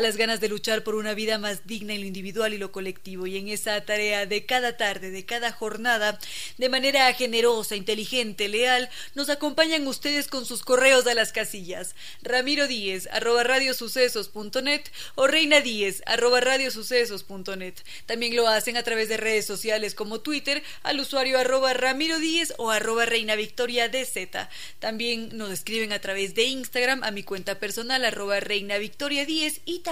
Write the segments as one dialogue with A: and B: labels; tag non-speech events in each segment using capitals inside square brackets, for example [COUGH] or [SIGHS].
A: las ganas de luchar por una vida más digna en lo individual y lo colectivo. Y en esa tarea de cada tarde, de cada jornada, de manera generosa, inteligente, leal, nos acompañan ustedes con sus correos a las casillas. Ramiro Díez, arroba radiosucesos.net o Reina Díez, arroba radiosucesos.net. También lo hacen a través de redes sociales como Twitter al usuario arroba Ramiro Díez o arroba Reina Victoria DZ. También nos escriben a través de Instagram a mi cuenta personal arroba Reina Victoria 10 y también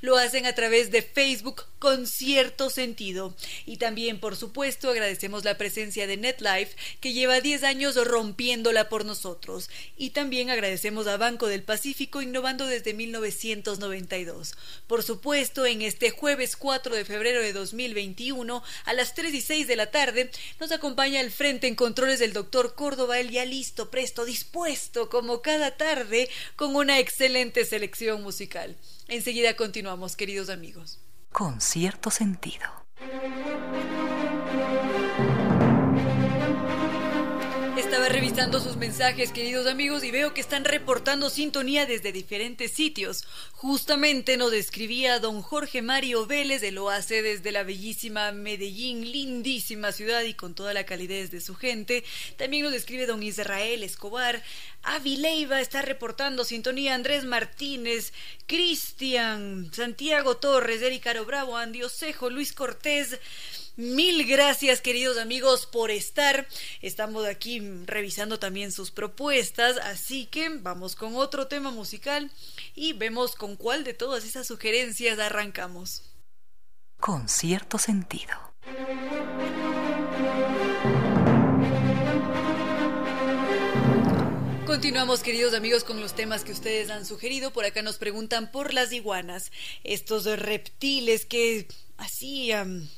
A: lo hacen a través de Facebook con cierto sentido. Y también, por supuesto, agradecemos la presencia de NetLife, que lleva 10 años rompiéndola por nosotros. Y también agradecemos a Banco del Pacífico, innovando desde 1992. Por supuesto, en este jueves 4 de febrero de 2021, a las 3 y 6 de la tarde, nos acompaña al frente en controles del doctor Córdoba, él ya listo, presto, dispuesto, como cada tarde, con una excelente selección musical. Enseguida continuamos, queridos amigos.
B: Con cierto sentido.
A: Estaba revisando sus mensajes, queridos amigos, y veo que están reportando sintonía desde diferentes sitios. Justamente nos escribía don Jorge Mario Vélez, de lo desde la bellísima Medellín, lindísima ciudad y con toda la calidez de su gente. También nos escribe don Israel Escobar. Avi Leiva está reportando sintonía. Andrés Martínez, Cristian, Santiago Torres, Erika Bravo, Andy Osejo, Luis Cortés. Mil gracias, queridos amigos, por estar. Estamos aquí revisando también sus propuestas, así que vamos con otro tema musical y vemos con cuál de todas esas sugerencias arrancamos.
B: Con cierto sentido.
A: Continuamos, queridos amigos, con los temas que ustedes han sugerido. Por acá nos preguntan por las iguanas, estos reptiles que hacían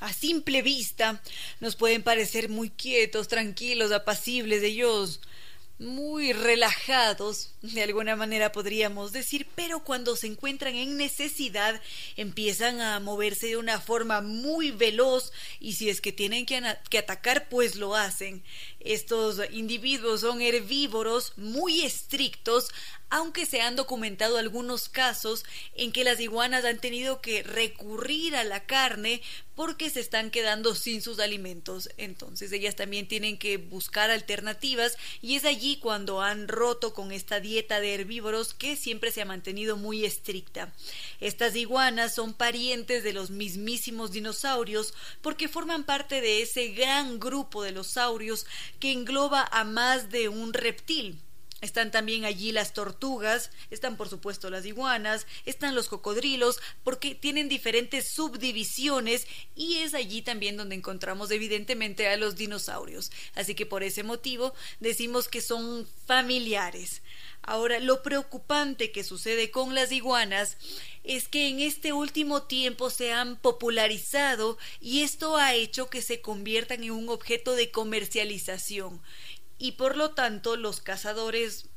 A: a simple vista nos pueden parecer muy quietos, tranquilos, apacibles, ellos muy relajados, de alguna manera podríamos decir, pero cuando se encuentran en necesidad empiezan a moverse de una forma muy veloz y si es que tienen que, que, atacar, pues lo hacen. Estos individuos son herbívoros muy estrictos, aunque se han documentado algunos casos en que las iguanas han tenido que recurrir a la carne porque se están quedando sin sus alimentos. Entonces ellas también tienen que buscar alternativas y es allí cuando han roto con esta dieta de herbívoros que siempre se ha mantenido muy estricta. Estas iguanas son parientes de los mismísimos dinosaurios porque forman parte de ese gran grupo de los saurios que engloba a más de un reptil. Están también allí las tortugas, están por supuesto las iguanas, están los cocodrilos, porque tienen diferentes subdivisiones y es allí también donde encontramos evidentemente a los dinosaurios. Así que por ese motivo decimos que son familiares. Ahora, lo preocupante que sucede con las iguanas es que en este último tiempo se han popularizado y esto ha hecho que se conviertan en un objeto de comercialización y por lo tanto los cazadores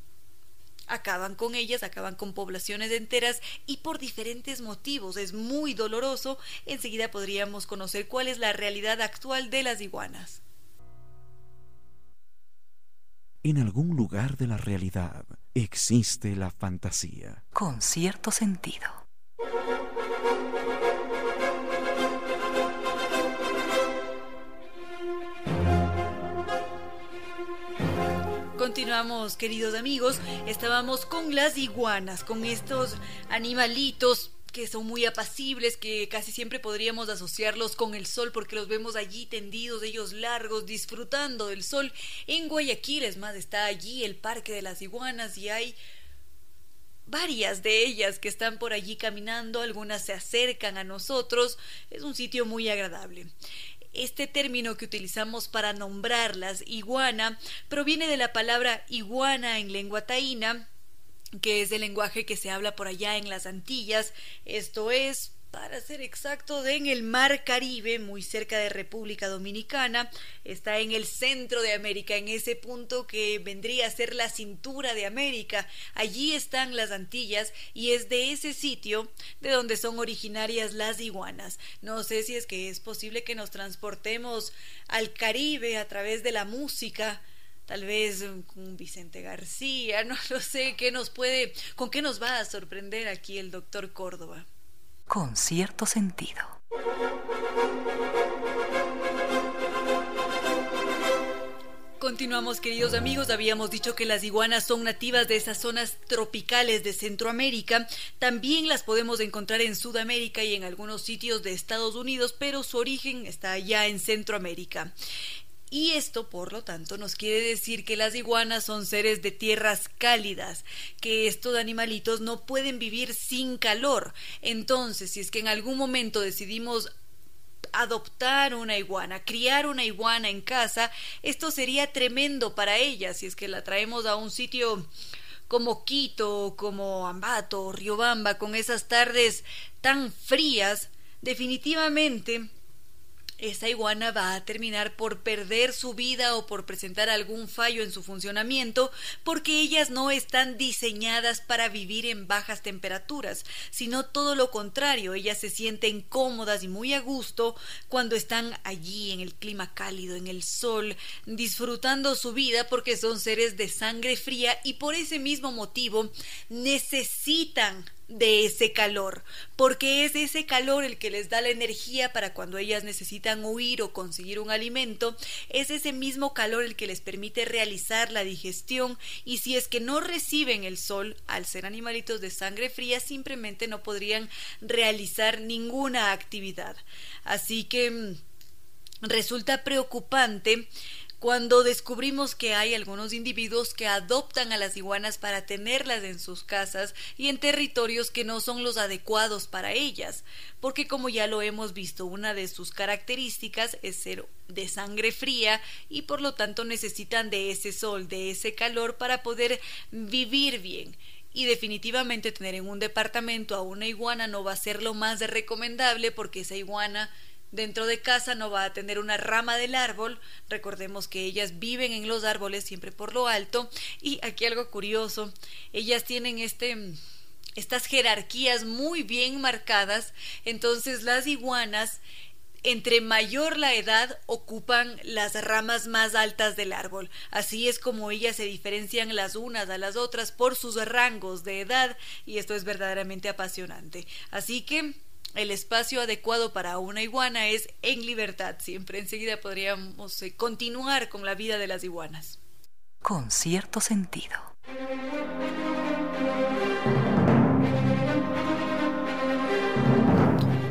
A: acaban con ellas, acaban con poblaciones enteras y por diferentes motivos. Es muy doloroso. Enseguida podríamos conocer cuál es la realidad actual de las iguanas.
C: En algún lugar de la realidad existe la fantasía.
B: Con cierto sentido.
A: Continuamos, queridos amigos. Estábamos con las iguanas, con estos animalitos que son muy apacibles, que casi siempre podríamos asociarlos con el sol porque los vemos allí tendidos, ellos largos, disfrutando del sol. En Guayaquil, es más, está allí el Parque de las Iguanas y hay varias de ellas que están por allí caminando, algunas se acercan a nosotros, es un sitio muy agradable. Este término que utilizamos para nombrarlas, iguana, proviene de la palabra iguana en lengua taína, que es el lenguaje que se habla por allá en las Antillas, esto es para ser exacto, en el Mar Caribe, muy cerca de República Dominicana. Está en el centro de América, en ese punto que vendría a ser la cintura de América. Allí están las Antillas y es de ese sitio de donde son originarias las iguanas. No sé si es que es posible que nos transportemos al Caribe a través de la música tal vez con Vicente García, [LAUGHS] no lo sé, qué nos puede, con qué nos va a sorprender aquí el doctor Córdoba
B: con cierto sentido.
A: Continuamos, queridos amigos. Habíamos dicho que las iguanas son nativas de esas zonas tropicales de Centroamérica. También las podemos encontrar en Sudamérica y en algunos sitios de Estados Unidos, pero su origen está allá en Centroamérica. Y esto, por lo tanto, nos quiere decir que las iguanas son seres de tierras cálidas, que estos animalitos no pueden vivir sin calor. Entonces, si es que en algún momento decidimos adoptar una iguana, criar una iguana en casa, esto sería tremendo para ellas si es que la traemos a un sitio como Quito, como Ambato, Riobamba, con esas tardes tan frías, definitivamente esa iguana va a terminar por perder su vida o por presentar algún fallo en su funcionamiento porque ellas no están diseñadas para vivir en bajas temperaturas, sino todo lo contrario, ellas se sienten cómodas y muy a gusto cuando están allí en el clima cálido, en el sol, disfrutando su vida porque son seres de sangre fría y por ese mismo motivo necesitan de ese calor, porque es ese calor el que les da la energía para cuando ellas necesitan huir o conseguir un alimento, es ese mismo calor el que les permite realizar la digestión y si es que no reciben el sol, al ser animalitos de sangre fría, simplemente no podrían realizar ninguna actividad. Así que mm, resulta preocupante cuando descubrimos que hay algunos individuos que adoptan a las iguanas para tenerlas en sus casas y en territorios que no son los adecuados para ellas, porque como ya lo hemos visto, una de sus características es ser de sangre fría y por lo tanto necesitan de ese sol, de ese calor para poder vivir bien. Y definitivamente tener en un departamento a una iguana no va a ser lo más recomendable porque esa iguana Dentro de casa no va a tener una rama del árbol, recordemos que ellas viven en los árboles siempre por lo alto y aquí algo curioso, ellas tienen este estas jerarquías muy bien marcadas, entonces las iguanas entre mayor la edad ocupan las ramas más altas del árbol. Así es como ellas se diferencian las unas a las otras por sus rangos de edad y esto es verdaderamente apasionante. Así que el espacio adecuado para una iguana es en libertad. Siempre enseguida podríamos eh, continuar con la vida de las iguanas.
B: Con cierto sentido.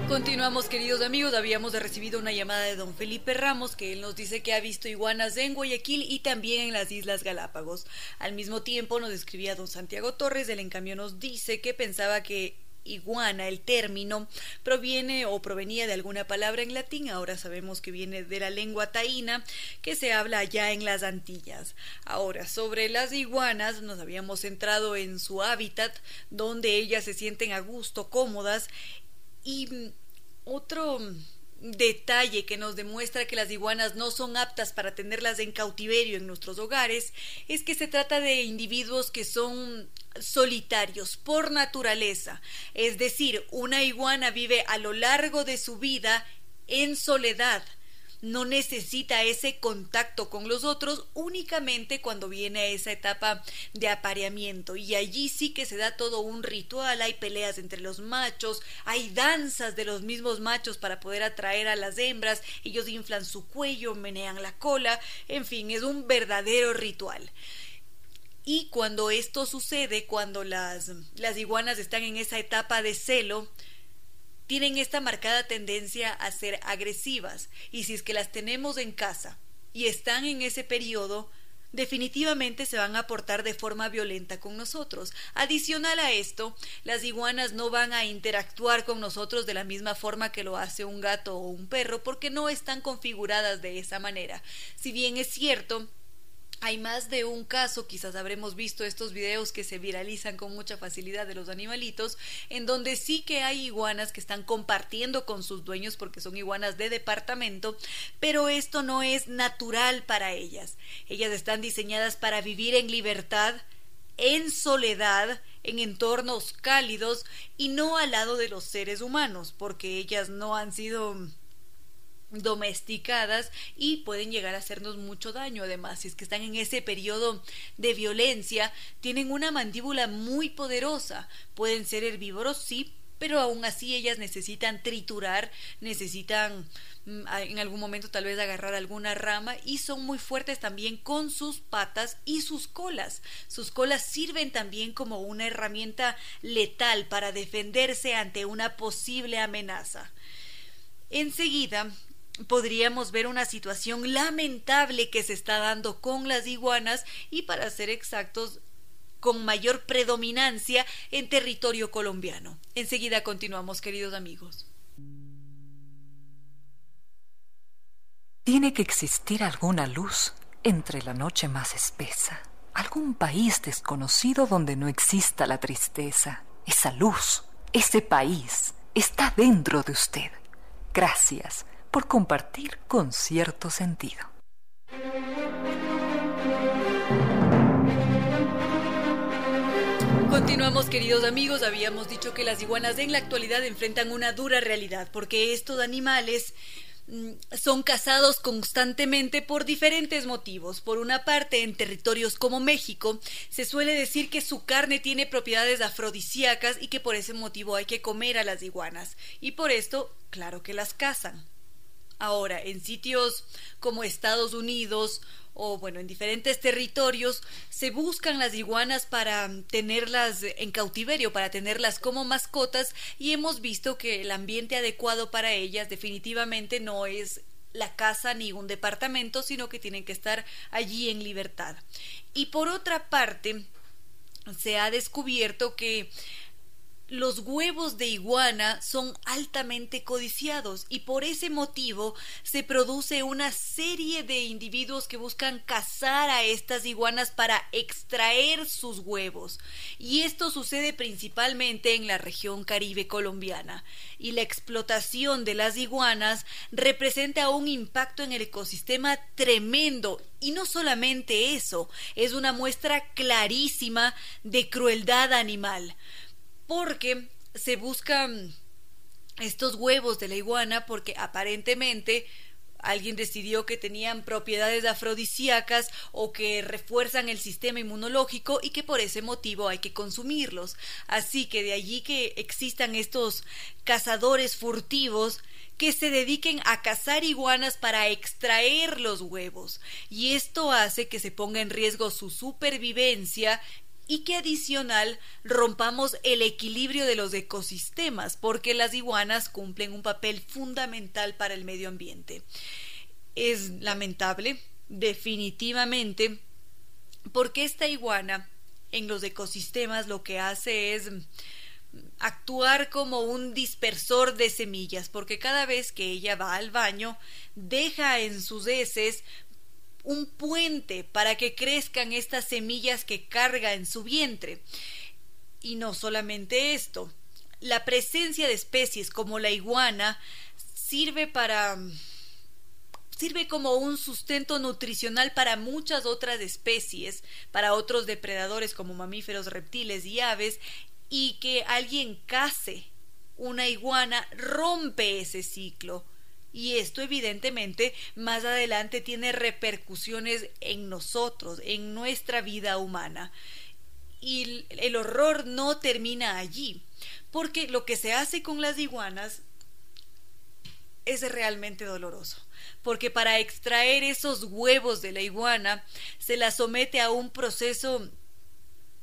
A: Continuamos, queridos amigos. Habíamos recibido una llamada de don Felipe Ramos, que él nos dice que ha visto iguanas en Guayaquil y también en las Islas Galápagos. Al mismo tiempo nos escribía don Santiago Torres, él en cambio nos dice que pensaba que iguana, el término, proviene o provenía de alguna palabra en latín, ahora sabemos que viene de la lengua taína, que se habla allá en las Antillas. Ahora, sobre las iguanas, nos habíamos centrado en su hábitat, donde ellas se sienten a gusto, cómodas, y mm, otro detalle que nos demuestra que las iguanas no son aptas para tenerlas en cautiverio en nuestros hogares es que se trata de individuos que son solitarios por naturaleza, es decir, una iguana vive a lo largo de su vida en soledad, no necesita ese contacto con los otros únicamente cuando viene a esa etapa de apareamiento y allí sí que se da todo un ritual, hay peleas entre los machos, hay danzas de los mismos machos para poder atraer a las hembras, ellos inflan su cuello, menean la cola, en fin, es un verdadero ritual. Y cuando esto sucede, cuando las, las iguanas están en esa etapa de celo, tienen esta marcada tendencia a ser agresivas. Y si es que las tenemos en casa y están en ese periodo, definitivamente se van a portar de forma violenta con nosotros. Adicional a esto, las iguanas no van a interactuar con nosotros de la misma forma que lo hace un gato o un perro porque no están configuradas de esa manera. Si bien es cierto hay más de un caso, quizás habremos visto estos videos que se viralizan con mucha facilidad de los animalitos, en donde sí que hay iguanas que están compartiendo con sus dueños porque son iguanas de departamento, pero esto no es natural para ellas. Ellas están diseñadas para vivir en libertad, en soledad, en entornos cálidos y no al lado de los seres humanos, porque ellas no han sido domesticadas y pueden llegar a hacernos mucho daño. Además si es que están en ese periodo de violencia tienen una mandíbula muy poderosa. Pueden ser herbívoros sí pero aún así ellas necesitan triturar necesitan mm, en algún momento tal vez agarrar alguna rama y son muy fuertes también con sus patas y sus colas. Sus colas sirven también como una herramienta letal para defenderse ante una posible amenaza. Enseguida podríamos ver una situación lamentable que se está dando con las iguanas y para ser exactos con mayor predominancia en territorio colombiano. Enseguida continuamos, queridos amigos.
B: Tiene que existir alguna luz entre la noche más espesa, algún país desconocido donde no exista la tristeza. Esa luz, ese país, está dentro de usted. Gracias por compartir con cierto sentido.
A: Continuamos queridos amigos, habíamos dicho que las iguanas en la actualidad enfrentan una dura realidad porque estos animales mm, son cazados constantemente por diferentes motivos. Por una parte, en territorios como México, se suele decir que su carne tiene propiedades afrodisíacas y que por ese motivo hay que comer a las iguanas. Y por esto, claro que las cazan. Ahora, en sitios como Estados Unidos o bueno, en diferentes territorios, se buscan las iguanas para tenerlas en cautiverio, para tenerlas como mascotas y hemos visto que el ambiente adecuado para ellas definitivamente no es la casa ni un departamento, sino que tienen que estar allí en libertad. Y por otra parte, se ha descubierto que los huevos de iguana son altamente codiciados y por ese motivo se produce una serie de individuos que buscan cazar a estas iguanas para extraer sus huevos. Y esto sucede principalmente en la región caribe colombiana. Y la explotación de las iguanas representa un impacto en el ecosistema tremendo. Y no solamente eso, es una muestra clarísima de crueldad animal porque se buscan estos huevos de la iguana porque aparentemente alguien decidió que tenían propiedades afrodisíacas o que refuerzan el sistema inmunológico y que por ese motivo hay que consumirlos. Así que de allí que existan estos cazadores furtivos que se dediquen a cazar iguanas para extraer los huevos. Y esto hace que se ponga en riesgo su supervivencia y que adicional rompamos el equilibrio de los ecosistemas, porque las iguanas cumplen un papel fundamental para el medio ambiente. Es lamentable, definitivamente, porque esta iguana en los ecosistemas lo que hace es actuar como un dispersor de semillas, porque cada vez que ella va al baño, deja en sus heces un puente para que crezcan estas semillas que carga en su vientre. Y no solamente esto, la presencia de especies como la iguana sirve para sirve como un sustento nutricional para muchas otras especies, para otros depredadores como mamíferos, reptiles y aves, y que alguien case una iguana rompe ese ciclo y esto evidentemente más adelante tiene repercusiones en nosotros, en nuestra vida humana. Y el horror no termina allí, porque lo que se hace con las iguanas es realmente doloroso, porque para extraer esos huevos de la iguana se la somete a un proceso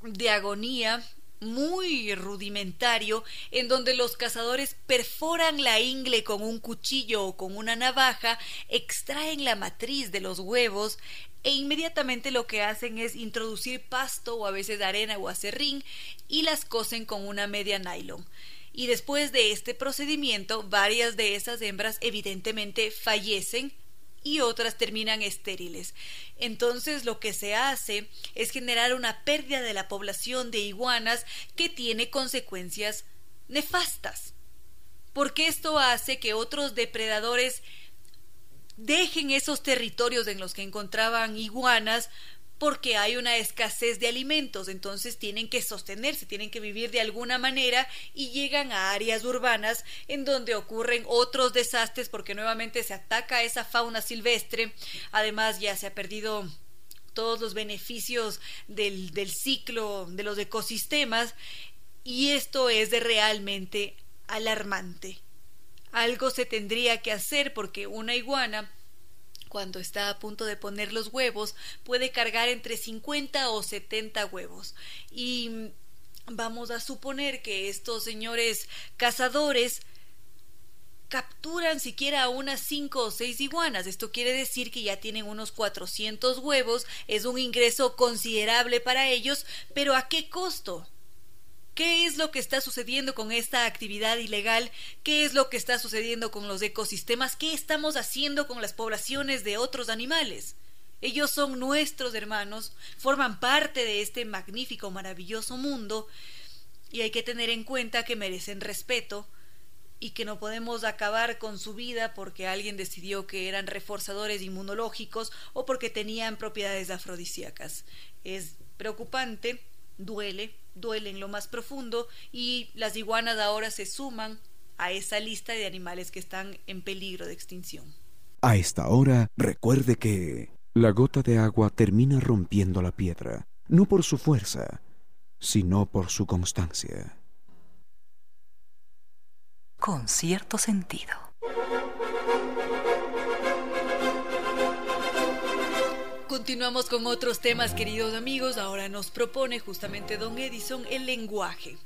A: de agonía muy rudimentario en donde los cazadores perforan la ingle con un cuchillo o con una navaja, extraen la matriz de los huevos e inmediatamente lo que hacen es introducir pasto o a veces arena o acerrín y las cosen con una media nylon. Y después de este procedimiento, varias de esas hembras evidentemente fallecen y otras terminan estériles. Entonces lo que se hace es generar una pérdida de la población de iguanas que tiene consecuencias nefastas. Porque esto hace que otros depredadores dejen esos territorios en los que encontraban iguanas porque hay una escasez de alimentos, entonces tienen que sostenerse, tienen que vivir de alguna manera y llegan a áreas urbanas en donde ocurren otros desastres porque nuevamente se ataca a esa fauna silvestre, además ya se ha perdido todos los beneficios del, del ciclo de los ecosistemas y esto es realmente alarmante. Algo se tendría que hacer porque una iguana cuando está a punto de poner los huevos, puede cargar entre 50 o 70 huevos. Y vamos a suponer que estos señores cazadores capturan siquiera a unas 5 o 6 iguanas. Esto quiere decir que ya tienen unos 400 huevos, es un ingreso considerable para ellos, pero ¿a qué costo? ¿Qué es lo que está sucediendo con esta actividad ilegal? ¿Qué es lo que está sucediendo con los ecosistemas? ¿Qué estamos haciendo con las poblaciones de otros animales? Ellos son nuestros hermanos, forman parte de este magnífico, maravilloso mundo, y hay que tener en cuenta que merecen respeto y que no podemos acabar con su vida porque alguien decidió que eran reforzadores inmunológicos o porque tenían propiedades afrodisíacas. Es preocupante, duele, duele en lo más profundo y las iguanas ahora se suman a esa lista de animales que están en peligro de extinción.
C: A esta hora, recuerde que la gota de agua termina rompiendo la piedra, no por su fuerza, sino por su constancia.
B: Con cierto sentido.
A: Continuamos con otros temas, queridos amigos. Ahora nos propone justamente Don Edison el lenguaje.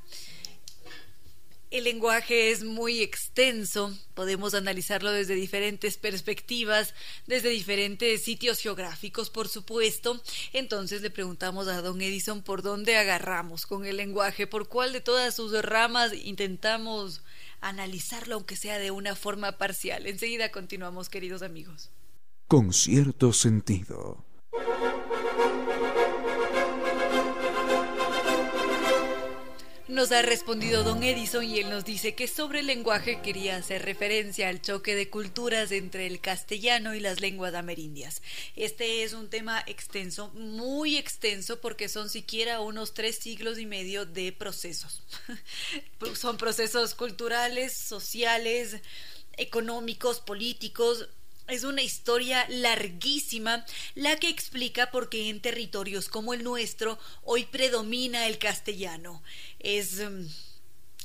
A: El lenguaje es muy extenso, podemos analizarlo desde diferentes perspectivas, desde diferentes sitios geográficos, por supuesto. Entonces le preguntamos a don Edison por dónde agarramos con el lenguaje, por cuál de todas sus ramas intentamos analizarlo, aunque sea de una forma parcial. Enseguida continuamos, queridos amigos.
C: Con cierto sentido.
A: Nos ha respondido don Edison y él nos dice que sobre el lenguaje quería hacer referencia al choque de culturas entre el castellano y las lenguas amerindias. Este es un tema extenso, muy extenso, porque son siquiera unos tres siglos y medio de procesos. [LAUGHS] son procesos culturales, sociales, económicos, políticos, es una historia larguísima la que explica por qué en territorios como el nuestro hoy predomina el castellano. Es... Mm,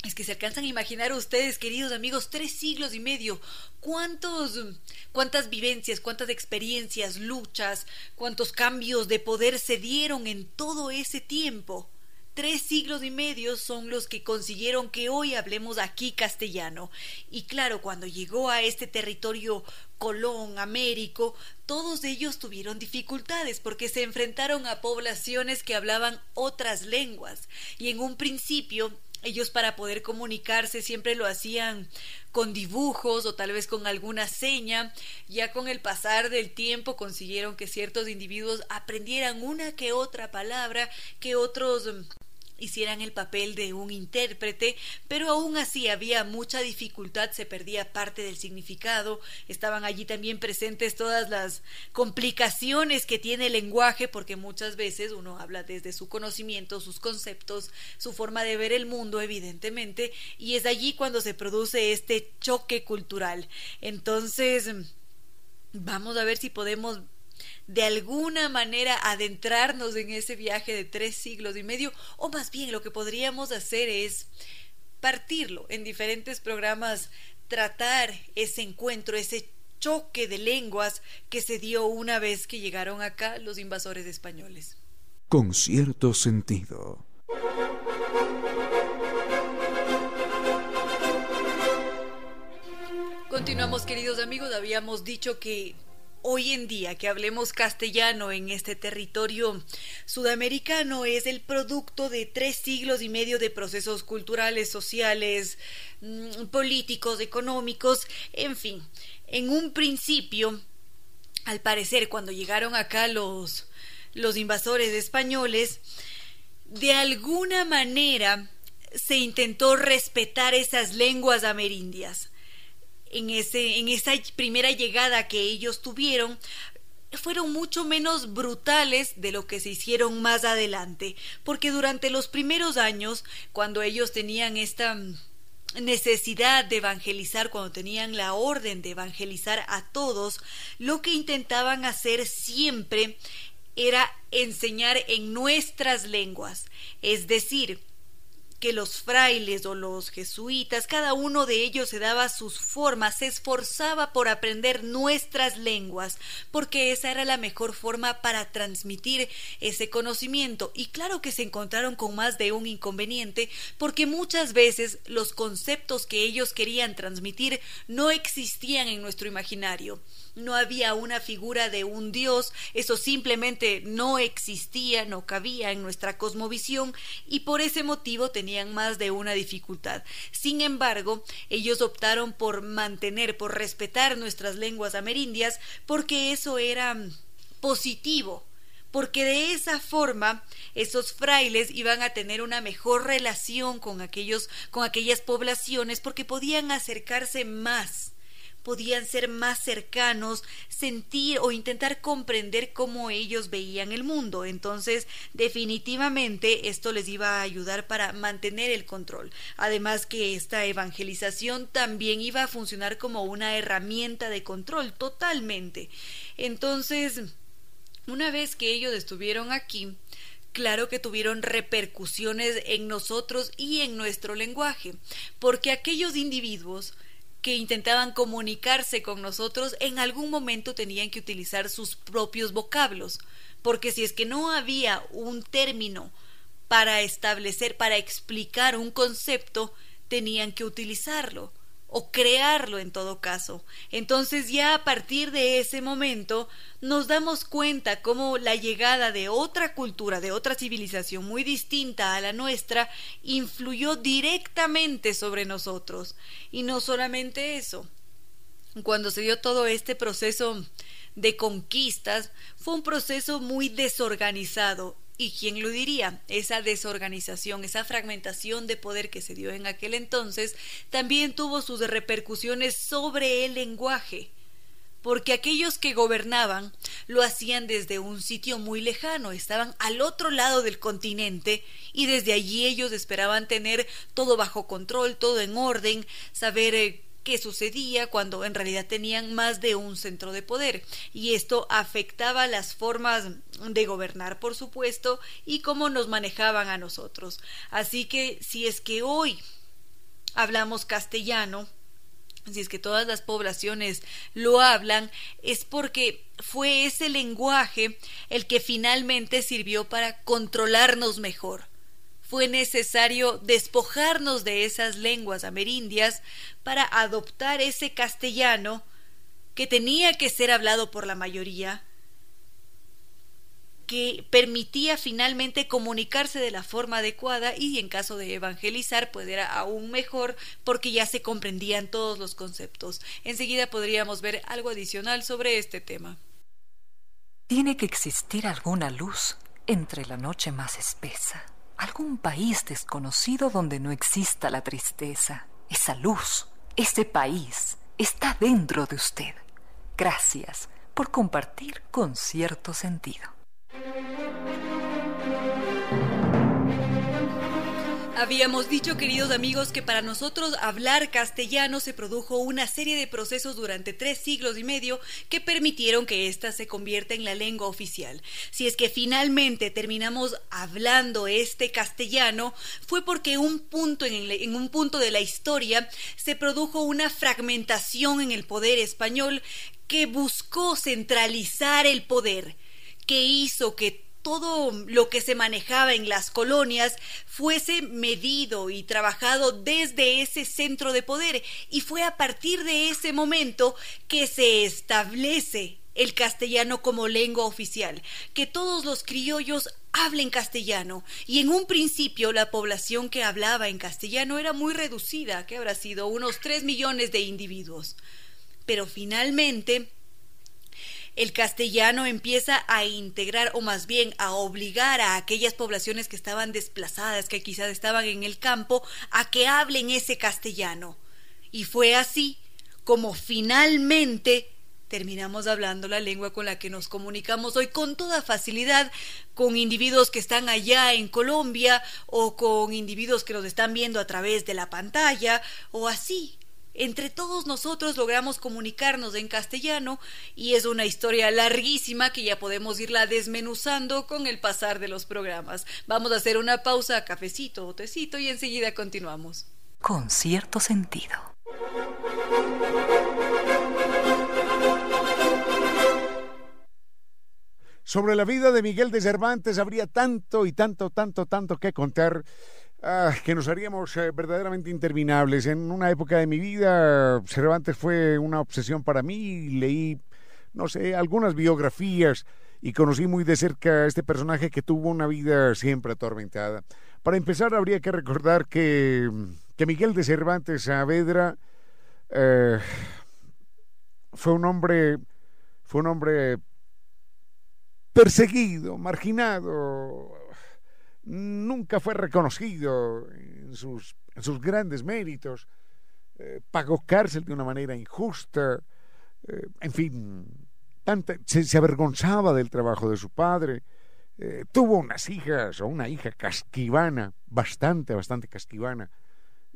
A: es que se alcanzan a imaginar ustedes, queridos amigos, tres siglos y medio. ¿Cuántos, mm, cuántas vivencias, cuántas experiencias, luchas, cuántos cambios de poder se dieron en todo ese tiempo? Tres siglos y medio son los que consiguieron que hoy hablemos aquí castellano. Y claro, cuando llegó a este territorio Colón, Américo, todos ellos tuvieron dificultades porque se enfrentaron a poblaciones que hablaban otras lenguas. Y en un principio ellos para poder comunicarse siempre lo hacían con dibujos o tal vez con alguna seña. Ya con el pasar del tiempo consiguieron que ciertos individuos aprendieran una que otra palabra, que otros hicieran el papel de un intérprete, pero aún así había mucha dificultad, se perdía parte del significado, estaban allí también presentes todas las complicaciones que tiene el lenguaje, porque muchas veces uno habla desde su conocimiento, sus conceptos, su forma de ver el mundo, evidentemente, y es allí cuando se produce este choque cultural. Entonces, vamos a ver si podemos de alguna manera adentrarnos en ese viaje de tres siglos y medio, o más bien lo que podríamos hacer es partirlo en diferentes programas, tratar ese encuentro, ese choque de lenguas que se dio una vez que llegaron acá los invasores españoles.
C: con cierto sentido.
A: Continuamos queridos amigos, habíamos dicho que hoy en día que hablemos castellano en este territorio sudamericano es el producto de tres siglos y medio de procesos culturales, sociales, mm, políticos, económicos, en fin. En un principio, al parecer, cuando llegaron acá los, los invasores españoles, de alguna manera se intentó respetar esas lenguas amerindias en, ese, en esa primera llegada que ellos tuvieron, fueron mucho menos brutales de lo que se hicieron más adelante, porque durante los primeros años, cuando ellos tenían esta necesidad de evangelizar, cuando tenían la orden de evangelizar a todos, lo que intentaban hacer siempre era enseñar en nuestras lenguas, es decir, que los frailes o los jesuitas, cada uno de ellos se daba sus formas, se esforzaba por aprender nuestras lenguas, porque esa era la mejor forma para transmitir ese conocimiento. Y claro que se encontraron con más de un inconveniente, porque muchas veces los conceptos que ellos querían transmitir no existían en nuestro imaginario no había una figura de un dios, eso simplemente no existía, no cabía en nuestra cosmovisión y por ese motivo tenían más de una dificultad. Sin embargo, ellos optaron por mantener, por respetar nuestras lenguas amerindias, porque eso era positivo porque de esa forma esos frailes iban a tener una mejor relación con aquellos con aquellas poblaciones porque podían acercarse más podían ser más cercanos, sentir o intentar comprender cómo ellos veían el mundo. Entonces, definitivamente esto les iba a ayudar para mantener el control. Además que esta evangelización también iba a funcionar como una herramienta de control totalmente. Entonces, una vez que ellos estuvieron aquí, claro que tuvieron repercusiones en nosotros y en nuestro lenguaje, porque aquellos individuos que intentaban comunicarse con nosotros en algún momento tenían que utilizar sus propios vocablos, porque si es que no había un término para establecer, para explicar un concepto, tenían que utilizarlo o crearlo en todo caso. Entonces ya a partir de ese momento nos damos cuenta cómo la llegada de otra cultura, de otra civilización muy distinta a la nuestra, influyó directamente sobre nosotros. Y no solamente eso. Cuando se dio todo este proceso de conquistas, fue un proceso muy desorganizado ¿Y quién lo diría? Esa desorganización, esa fragmentación de poder que se dio en aquel entonces, también tuvo sus repercusiones sobre el lenguaje, porque aquellos que gobernaban lo hacían desde un sitio muy lejano, estaban al otro lado del continente y desde allí ellos esperaban tener todo bajo control, todo en orden, saber eh, qué sucedía cuando en realidad tenían más de un centro de poder. Y esto afectaba las formas de gobernar por supuesto y cómo nos manejaban a nosotros. Así que si es que hoy hablamos castellano si es que todas las poblaciones lo hablan, es porque fue ese lenguaje el que finalmente sirvió para controlarnos mejor fue necesario despojarnos de esas lenguas amerindias para adoptar ese castellano que tenía que ser hablado por la mayoría, que permitía finalmente comunicarse de la forma adecuada y en caso de evangelizar pues era aún mejor porque ya se comprendían todos los conceptos. Enseguida podríamos ver algo adicional sobre este tema.
B: Tiene que existir alguna luz entre la noche más espesa algún país desconocido donde no exista la tristeza. Esa luz, ese país, está dentro de usted. Gracias por compartir con cierto sentido.
A: Habíamos dicho, queridos amigos, que para nosotros hablar castellano se produjo una serie de procesos durante tres siglos y medio que permitieron que ésta se convierta en la lengua oficial. Si es que finalmente terminamos hablando este castellano, fue porque un punto en, en un punto de la historia se produjo una fragmentación en el poder español que buscó centralizar el poder, que hizo que todo lo que se manejaba en las colonias fuese medido y trabajado desde ese centro de poder. Y fue a partir de ese momento que se establece el castellano como lengua oficial, que todos los criollos hablen castellano. Y en un principio la población que hablaba en castellano era muy reducida, que habrá sido unos tres millones de individuos. Pero finalmente el castellano empieza a integrar o más bien a obligar a aquellas poblaciones que estaban desplazadas, que quizás estaban en el campo, a que hablen ese castellano. Y fue así como finalmente terminamos hablando la lengua con la que nos comunicamos hoy con toda facilidad con individuos que están allá en Colombia o con individuos que nos están viendo a través de la pantalla o así. Entre todos nosotros logramos comunicarnos en castellano y es una historia larguísima que ya podemos irla desmenuzando con el pasar de los programas. Vamos a hacer una pausa, cafecito o tecito y enseguida continuamos.
B: Con cierto sentido.
D: Sobre la vida de Miguel de Cervantes habría tanto y tanto, tanto, tanto que contar ah, que nos haríamos eh, verdaderamente interminables. En una época de mi vida, Cervantes fue una obsesión para mí. Leí, no sé, algunas biografías y conocí muy de cerca a este personaje que tuvo una vida siempre atormentada. Para empezar, habría que recordar que, que Miguel de Cervantes Saavedra eh, fue un hombre, fue un hombre perseguido, marginado, nunca fue reconocido en sus, sus grandes méritos, eh, pagó cárcel de una manera injusta, eh, en fin, se, avergonzaba del trabajo de su padre, eh, tuvo unas hijas o una hija casquivana, bastante, bastante casquivana.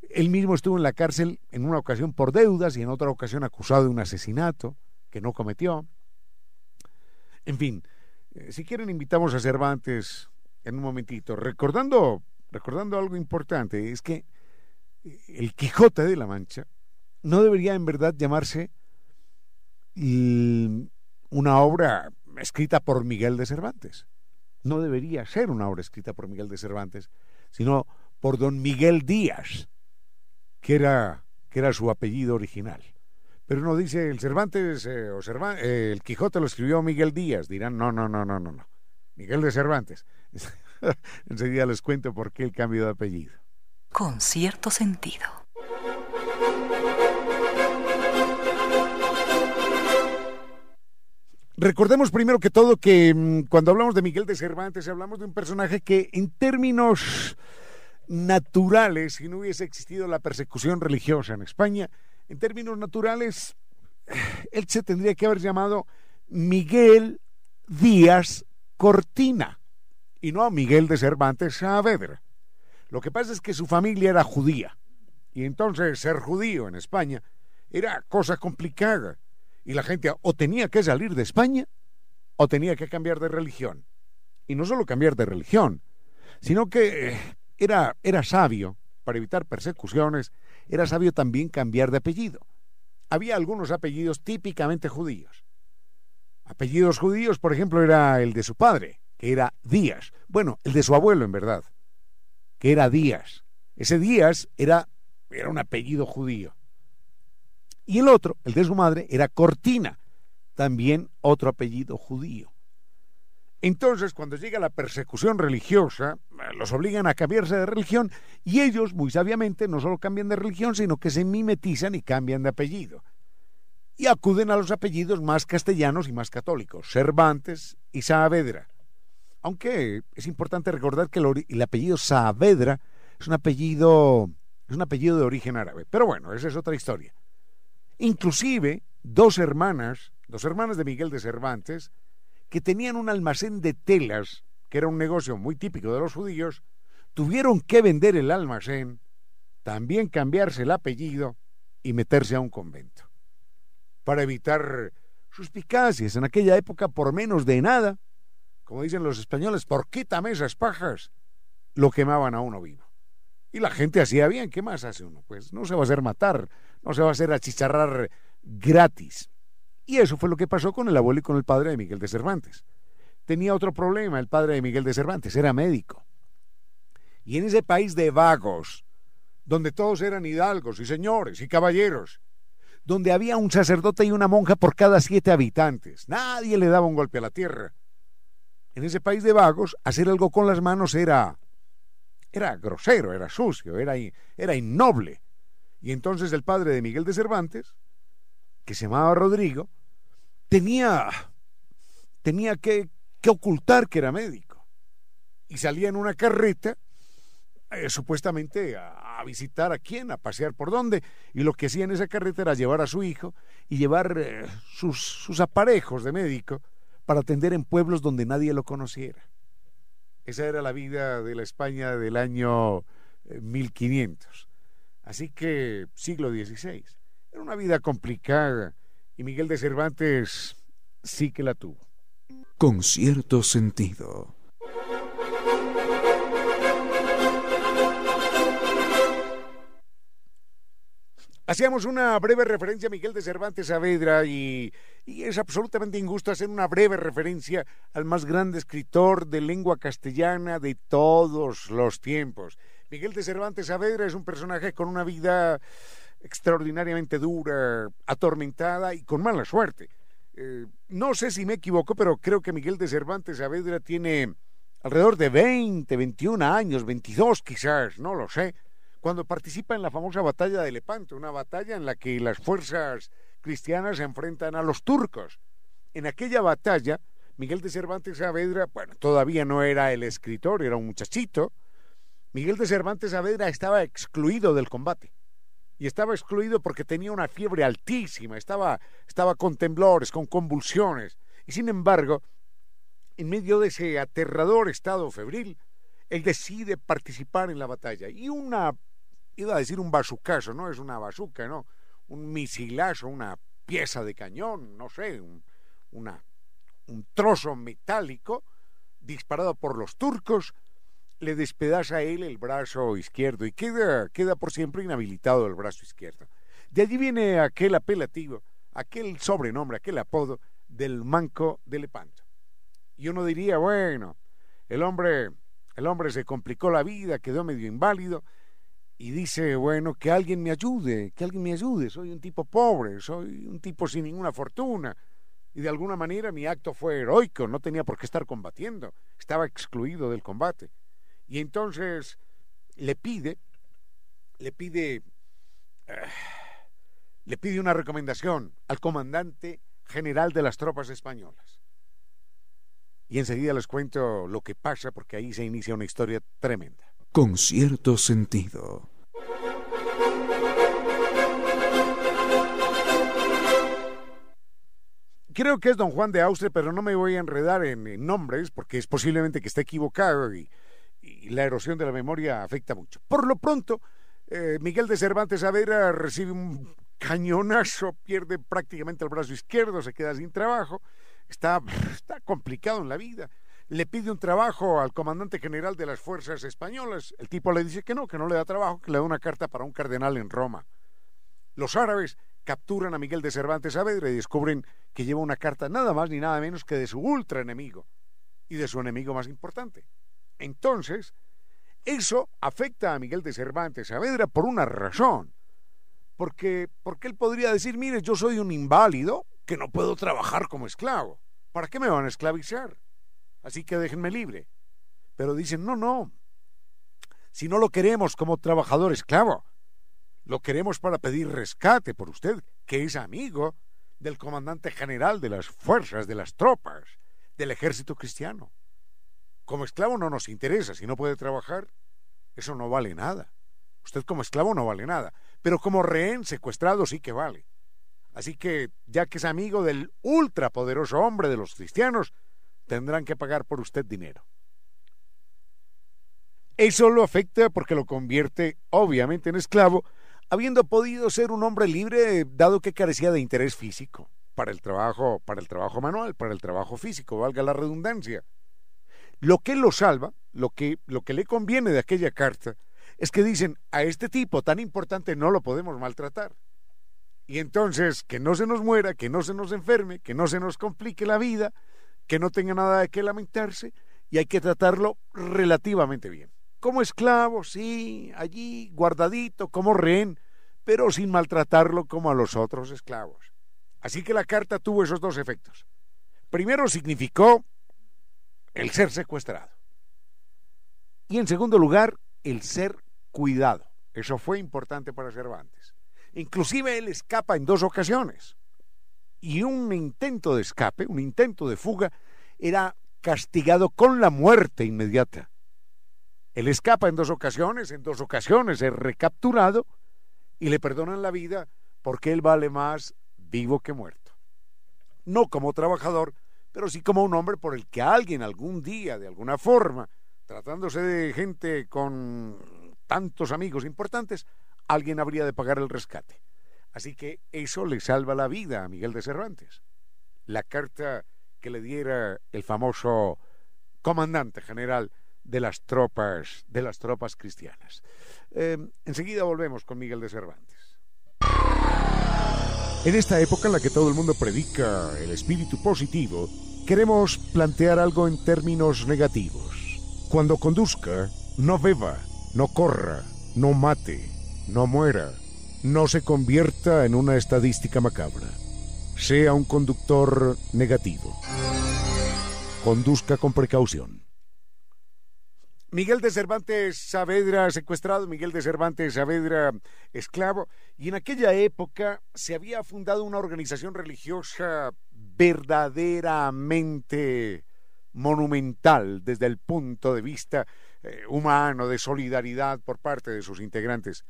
D: Él mismo estuvo en la cárcel en una ocasión por deudas y en otra ocasión acusado de un asesinato que no cometió. En fin, si quieren, invitamos a Cervantes en un momentito, recordando, recordando algo importante, es que eh, el Quijote de la Mancha no debería en verdad llamarse una obra escrita por Miguel de Cervantes. No debería ser una obra escrita por Miguel de Cervantes, sino por don Miguel Díaz, que era, que era su apellido original. Pero uno dice, el Cervantes eh, o eh, el Quijote lo escribió Miguel Díaz. Dirán, no, no, no, no, no, no. Miguel de Cervantes. [LAUGHS] Enseguida les cuento por qué el cambio de apellido.
B: Con cierto sentido.
D: Recordemos primero que todo que mm, cuando hablamos de Miguel de Cervantes hablamos de un personaje que en términos naturales, si no hubiese existido la persecución religiosa en España, en términos naturales, [SIGHS] él se tendría que haber llamado Miguel Díaz Cortina y no Miguel de Cervantes Saavedra. Lo que pasa es que su familia era judía y entonces ser judío en España era cosa complicada y la gente o tenía que salir de España o tenía que cambiar de religión. Y no solo cambiar de religión, sino que era, era sabio para evitar persecuciones era sabio también cambiar de apellido. Había algunos apellidos típicamente judíos. Apellidos judíos, por ejemplo, era el de su padre, que era Díaz. Bueno, el de su abuelo, en verdad, que era Díaz. Ese Díaz era, era un apellido judío. Y el otro, el de su madre, era Cortina, también otro apellido judío. Entonces, cuando llega la persecución religiosa, los obligan a cambiarse de religión y ellos, muy sabiamente, no solo cambian de religión, sino que se mimetizan y cambian de apellido. Y acuden a los apellidos más castellanos y más católicos, Cervantes y Saavedra. Aunque es importante recordar que el, apellido Saavedra es un apellido, es un apellido de origen árabe. Pero bueno, esa es otra historia. Inclusive, dos hermanas, dos hermanas de Miguel de Cervantes, que tenían un almacén de telas, que era un negocio muy típico de los judíos, tuvieron que vender el almacén, también cambiarse el apellido y meterse a un convento. Para evitar suspicacias en aquella época por menos de nada, como dicen los españoles, por quítame esas pajas, lo quemaban a uno vivo. Y la gente hacía bien, ¿qué más hace uno? Pues no se va a hacer matar, no se va a hacer achicharrar gratis. Y eso fue lo que pasó con el abuelo y con el padre de Miguel de Cervantes. tenía otro problema, el padre de Miguel de Cervantes, era médico. Y en ese país de vagos, donde todos eran hidalgos y señores y caballeros, donde había un sacerdote y una monja por cada siete habitantes, nadie le daba un golpe a la tierra. En ese país de vagos, hacer algo con las manos era, era grosero, era sucio, era, innoble. Y entonces el padre de Miguel de Cervantes, que se llamaba Rodrigo, tenía, tenía que, que ocultar que era médico. Y salía en una carreta eh, supuestamente a, visitar a quién, a pasear por dónde, y lo que hacía en esa carreta era llevar a su hijo y llevar eh, sus, sus aparejos de médico para atender en pueblos donde nadie lo conociera. Esa era la vida de la España del año 1500. Eh, Así que siglo XVI. Era una vida complicada y Miguel de Cervantes sí que la tuvo.
C: Con cierto sentido.
D: Hacíamos una breve referencia a Miguel de Cervantes Saavedra y, es absolutamente injusto hacer una breve referencia al más grande escritor de lengua castellana de todos los tiempos. Miguel de Cervantes Saavedra es un personaje con una vida extraordinariamente dura, atormentada y con mala suerte. Eh, no sé si me equivoco, pero creo que Miguel de Cervantes Saavedra tiene alrededor de 20, 21 años, 22 quizás, no lo sé cuando participa en la famosa batalla de Lepanto, una batalla en la que las fuerzas cristianas se enfrentan a los turcos. En aquella batalla, Miguel de Cervantes Saavedra, bueno, todavía no era el escritor, era un muchachito. Miguel de Cervantes Saavedra estaba excluido del combate. Y estaba excluido porque tenía una fiebre altísima, estaba, estaba con temblores, con convulsiones. Y sin embargo, en medio de ese aterrador estado febril, él decide participar en la batalla. Y una iba a decir un bazucazo, no es una bazuca, ¿no? Un misilazo, una pieza de cañón, no sé, un, trozo metálico disparado por los turcos, le despedaza a él el brazo izquierdo y queda, queda por siempre inhabilitado el brazo izquierdo. De allí viene aquel apelativo, aquel sobrenombre, aquel apodo del manco de Lepanto. Y uno diría, bueno, el hombre, el hombre se complicó la vida, quedó medio inválido, y dice, bueno, que alguien me ayude, que alguien me ayude, soy un tipo pobre, soy un tipo sin ninguna fortuna. Y de alguna manera mi acto fue heroico, no tenía por qué estar combatiendo, estaba excluido del combate. Y entonces le pide, le pide, eh, le pide una recomendación al comandante general de las tropas españolas. Y enseguida les cuento lo que pasa porque ahí se inicia una historia tremenda.
C: Con cierto sentido.
D: Creo que es don Juan de Austria, pero no me voy a enredar en, nombres porque es posiblemente que esté equivocado y, la erosión de la memoria afecta mucho. Por lo pronto, eh, Miguel de Cervantes Saavedra recibe un cañonazo, pierde prácticamente el brazo izquierdo, se queda sin trabajo, está, está complicado en la vida. Le pide un trabajo al comandante general de las fuerzas españolas. El tipo le dice que no, que no le da trabajo, que le da una carta para un cardenal en Roma. Los árabes capturan a Miguel de Cervantes Saavedra y descubren que lleva una carta nada más ni nada menos que de su ultra enemigo y de su enemigo más importante. Entonces, eso afecta a Miguel de Cervantes Saavedra por una razón. Porque, porque él podría decir, mire, yo soy un inválido que no puedo trabajar como esclavo. ¿Para qué me van a esclavizar? Así que déjenme libre. Pero dicen, no, no. Si no lo queremos como trabajador esclavo, lo queremos para pedir rescate por usted, que es amigo del comandante general de las fuerzas, de las tropas, del ejército cristiano. Como esclavo no nos interesa, si no puede trabajar, eso no vale nada. Usted como esclavo no vale nada, pero como rehén secuestrado sí que vale. Así que, ya que es amigo del ultrapoderoso hombre de los cristianos, tendrán que pagar por usted dinero. Eso lo afecta porque lo convierte obviamente en esclavo, habiendo podido ser un hombre libre dado que carecía de interés físico para el trabajo, para el trabajo manual, para el trabajo físico, valga la redundancia. Lo que lo salva, lo que, lo que le conviene de aquella carta, es que dicen, a este tipo tan importante no lo podemos maltratar. Y entonces, que no se nos muera, que no se nos enferme, que no se nos complique la vida, que no tenga nada de qué lamentarse y hay que tratarlo relativamente bien. Como esclavo, sí, allí guardadito, como rehén, pero sin maltratarlo como a los otros esclavos. Así que la carta tuvo esos dos efectos. Primero significó el ser secuestrado. Y en segundo lugar, el ser cuidado. Eso fue importante para Cervantes. Inclusive él escapa en dos ocasiones. Y un intento de escape, un intento de fuga, era castigado con la muerte inmediata. Él escapa en dos ocasiones, en dos ocasiones es recapturado y le perdonan la vida porque él vale más vivo que muerto. No como trabajador, pero sí como un hombre por el que alguien algún día, de alguna forma, tratándose de gente con tantos amigos importantes, alguien habría de pagar el rescate. Así que eso le salva la vida a Miguel de Cervantes. La carta que le diera el famoso comandante general de las tropas de las tropas cristianas. Eh, enseguida volvemos con Miguel de Cervantes. En esta época en la que todo el mundo predica el espíritu positivo, queremos plantear algo en términos negativos. Cuando conduzca, no beba, no corra, no mate, no muera, no se convierta en una estadística macabra. Sea un conductor negativo. Conduzca con precaución. Miguel de Cervantes Saavedra secuestrado, Miguel de Cervantes Saavedra esclavo, y en aquella época se había fundado una organización religiosa verdaderamente monumental desde el punto de vista eh, humano, de solidaridad por parte de sus integrantes.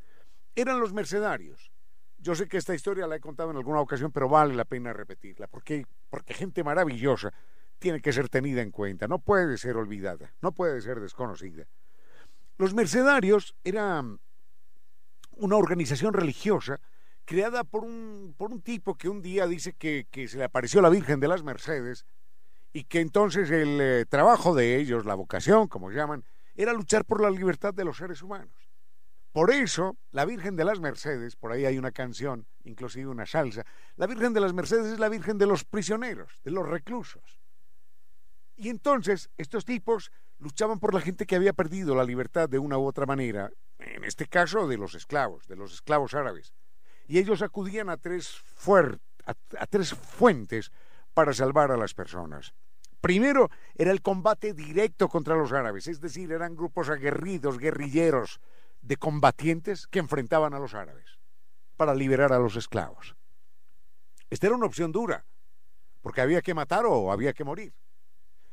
D: Eran los mercenarios. Yo sé que esta historia la he contado en alguna ocasión, pero vale la pena repetirla, porque, porque gente maravillosa tiene que ser tenida en cuenta, no puede ser olvidada, no puede ser desconocida. Los mercenarios eran una organización religiosa creada por un, por un tipo que un día dice que, se le apareció la Virgen de las Mercedes y que entonces el eh, trabajo de ellos, la vocación, como llaman, era luchar por la libertad de los seres humanos. Por eso, la Virgen de las Mercedes, por ahí hay una canción, inclusive una salsa, la Virgen de las Mercedes es la Virgen de los prisioneros, de los reclusos. Y entonces estos tipos luchaban por la gente que había perdido la libertad de una u otra manera, en este caso de los esclavos, de los esclavos árabes. Y ellos acudían a tres, a, tres fuentes para salvar a las personas. Primero era el combate directo contra los árabes, es decir, eran grupos aguerridos, guerrilleros, de combatientes que enfrentaban a los árabes para liberar a los esclavos. Esta era una opción dura, porque había que matar o había que morir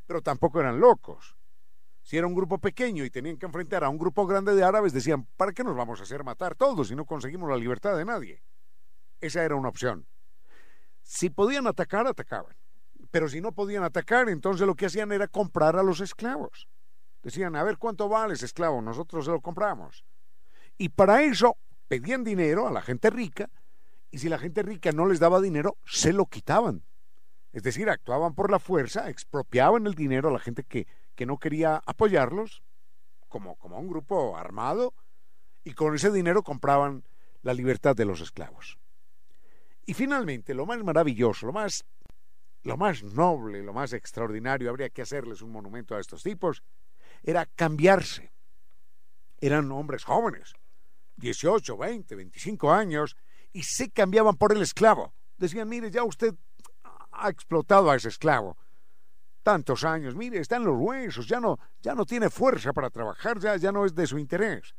D: pero tampoco eran locos. Si era un grupo pequeño y tenían que enfrentar a un grupo grande de árabes, decían, ¿para qué nos vamos a hacer matar todos si no conseguimos la libertad de nadie? Esa era una opción. Si podían atacar, atacaban. Pero si no podían atacar, entonces lo que hacían era comprar a los esclavos. Decían, a ver cuánto vale ese esclavo, nosotros se lo compramos. Y para eso pedían dinero a la gente rica, y si la gente rica no les daba dinero, se lo quitaban. Es decir, actuaban por la fuerza, expropiaban el dinero a la gente que, que no quería apoyarlos, como, como un grupo armado, y con ese dinero compraban la libertad de los esclavos. Y finalmente, lo más maravilloso, lo más, lo más noble, lo más extraordinario, habría que hacerles un monumento a estos tipos, era cambiarse. Eran hombres jóvenes, 18, 20, 25 años, y se cambiaban por el esclavo. Decían, mire, ya usted ha explotado a ese esclavo. Tantos años, mire, está en los huesos, ya no, ya no tiene fuerza para trabajar, ya, ya no es de su interés.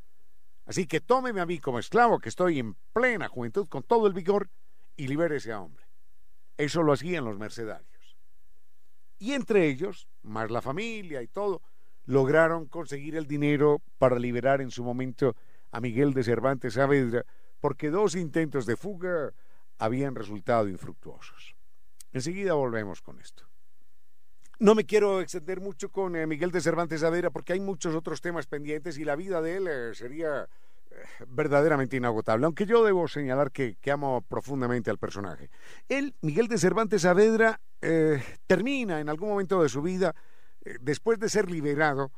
D: Así que tómeme a mí como esclavo, que estoy en plena juventud con todo el vigor, y libere ese hombre. Eso lo hacían los mercenarios. Y entre ellos, más la familia y todo, lograron conseguir el dinero para liberar en su momento a Miguel de Cervantes Saavedra, porque dos intentos de fuga habían resultado infructuosos. Enseguida volvemos con esto. No me quiero extender mucho con eh, Miguel de Cervantes Saavedra porque hay muchos otros temas pendientes y la vida de él eh, sería eh, verdaderamente inagotable, aunque yo debo señalar que, amo profundamente al personaje. Él, Miguel de Cervantes Saavedra, termina en algún momento de su vida, después de ser liberado,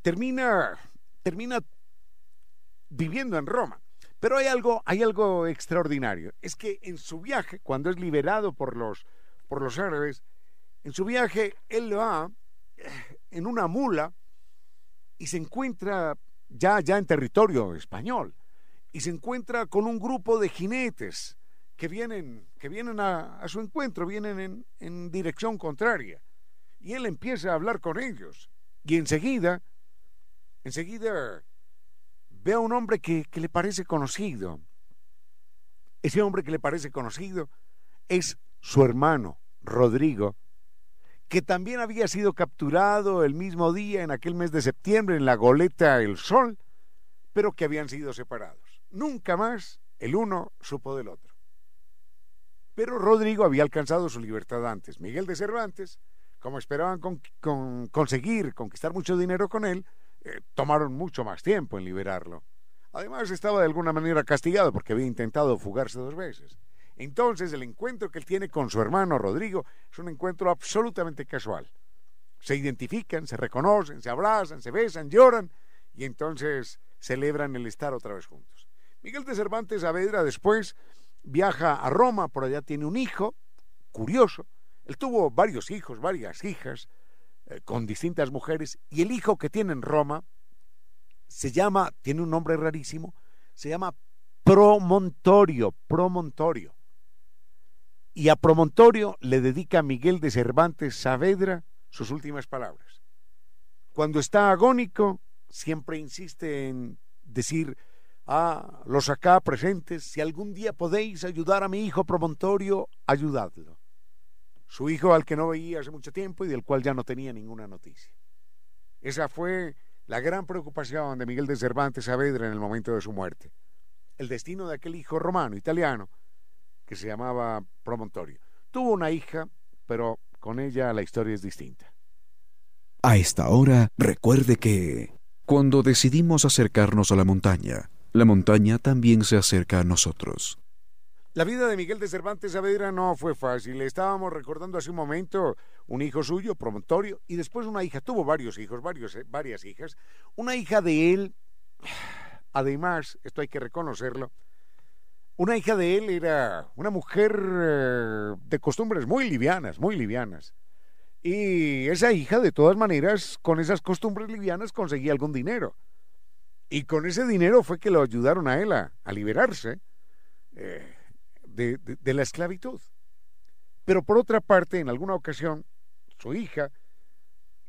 D: termina, termina viviendo en Roma. Pero hay algo, hay algo extraordinario. Es que en su viaje, cuando es liberado por los, por los árabes, En su viaje, él va en una mula y se encuentra ya, ya en territorio español y se encuentra con un grupo de jinetes que vienen, que vienen a, su encuentro, vienen en, en, dirección contraria. Y él empieza a hablar con ellos. Y enseguida, enseguida ve a un hombre que, que le parece conocido. Ese hombre que le parece conocido es su hermano, Rodrigo, que también había sido capturado el mismo día en aquel mes de septiembre en la goleta El Sol, pero que habían sido separados. Nunca más el uno supo del otro. Pero Rodrigo había alcanzado su libertad antes. Miguel de Cervantes, como esperaban con, conseguir conquistar mucho dinero con él, eh, tomaron mucho más tiempo en liberarlo. Además estaba de alguna manera castigado porque había intentado fugarse dos veces. Entonces el encuentro que él tiene con su hermano Rodrigo es un encuentro absolutamente casual. Se identifican, se reconocen, se abrazan, se besan, lloran y entonces celebran el estar otra vez juntos. Miguel de Cervantes Saavedra después viaja a Roma, por allá tiene un hijo, curioso. Él tuvo varios hijos, varias hijas, eh, con distintas mujeres, y el hijo que tiene en Roma se llama, tiene un nombre rarísimo, se llama Promontorio, Promontorio. Y a Promontorio le dedica Miguel de Cervantes Saavedra sus últimas palabras. Cuando está agónico, siempre insiste en decir, a los acá presentes, si algún día podéis ayudar a mi hijo promontorio, ayudadlo. Su hijo al que no veía hace mucho tiempo y del cual ya no tenía ninguna noticia. Esa fue la gran preocupación de Miguel de Cervantes Saavedra en el momento de su muerte. El destino de aquel hijo romano, italiano, que se llamaba Promontorio. Tuvo una hija, pero con ella la historia es distinta.
C: A esta hora, recuerde que cuando decidimos acercarnos a la montaña, la montaña también se acerca a nosotros.
D: La vida de Miguel de Cervantes Saavedra no fue fácil. Estábamos recordando hace un momento un hijo suyo, promontorio, y después una hija. Tuvo varios hijos, varios, eh, varias hijas. Una hija de él, [SIGHS] además, esto hay que reconocerlo, una hija de él era una mujer eh, de costumbres muy livianas, muy livianas. Y esa hija, de todas maneras, con esas costumbres livianas conseguía algún dinero. Y con ese dinero fue que lo ayudaron a él a, liberarse eh, de, la esclavitud. Pero por otra parte, en alguna ocasión, su hija,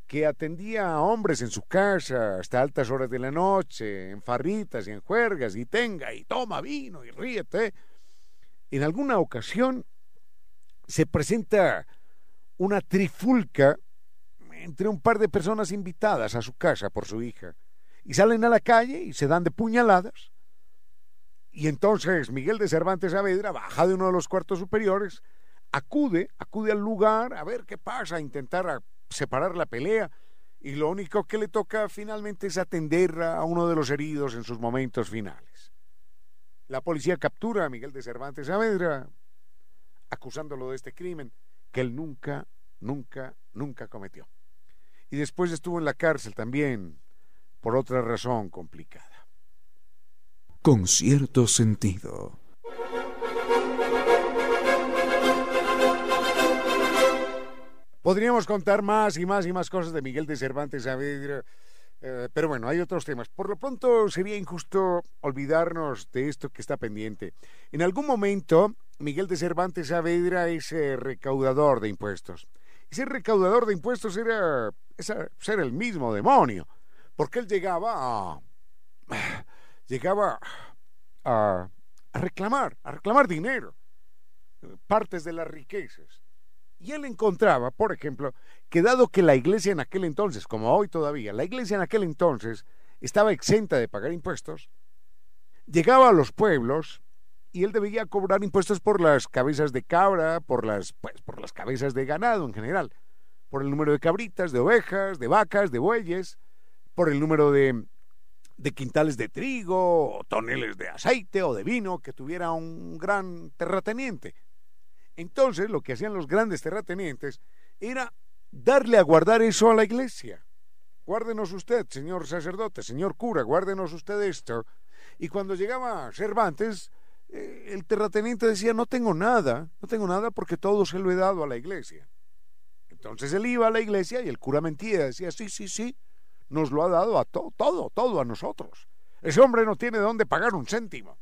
D: que atendía a hombres en su casa hasta altas horas de la noche, en farritas y en juergas, y tenga, y toma vino, y ríete, en alguna ocasión se presenta una trifulca entre un par de personas invitadas a su casa por su hija y salen a la calle y se dan de puñaladas. Y entonces Miguel de Cervantes Saavedra baja de uno de los cuartos superiores, acude, acude al lugar a ver qué pasa, a intentar separar la pelea. Y lo único que le toca finalmente es atender a uno de los heridos en sus momentos finales. La policía captura a Miguel de Cervantes Saavedra, acusándolo de este crimen que él nunca, nunca, nunca cometió. Y después estuvo en la cárcel también por otra razón complicada.
C: Con cierto sentido.
D: Podríamos contar más y más y más cosas de Miguel de Cervantes Saavedra, eh, pero bueno, hay otros temas. Por lo pronto sería injusto olvidarnos de esto que está pendiente. En algún momento, Miguel de Cervantes Saavedra es eh, recaudador de impuestos. Ese recaudador de impuestos era, era el mismo demonio porque él llegaba llegaba a, reclamar, a reclamar dinero, partes de las riquezas. Y él encontraba, por ejemplo, que dado que la iglesia en aquel entonces, como hoy todavía, la iglesia en aquel entonces estaba exenta de pagar impuestos, llegaba a los pueblos y él debía cobrar impuestos por las cabezas de cabra, por las, pues, por las cabezas de ganado en general, por el número de cabritas, de ovejas, de vacas, de bueyes, por el número de, quintales de trigo, o toneles de aceite o de vino que tuviera un gran terrateniente. Entonces, lo que hacían los grandes terratenientes era darle a guardar eso a la iglesia. Guárdenos usted, señor sacerdote, señor cura, guárdenos usted esto. Y cuando llegaba Cervantes, eh, el terrateniente decía, no tengo nada, no tengo nada porque todo se lo he dado a la iglesia. Entonces él iba a la iglesia y el cura mentía, decía, sí, sí, sí, nos lo ha dado a todo, todo, todo a nosotros. Ese hombre no tiene dónde pagar un céntimo.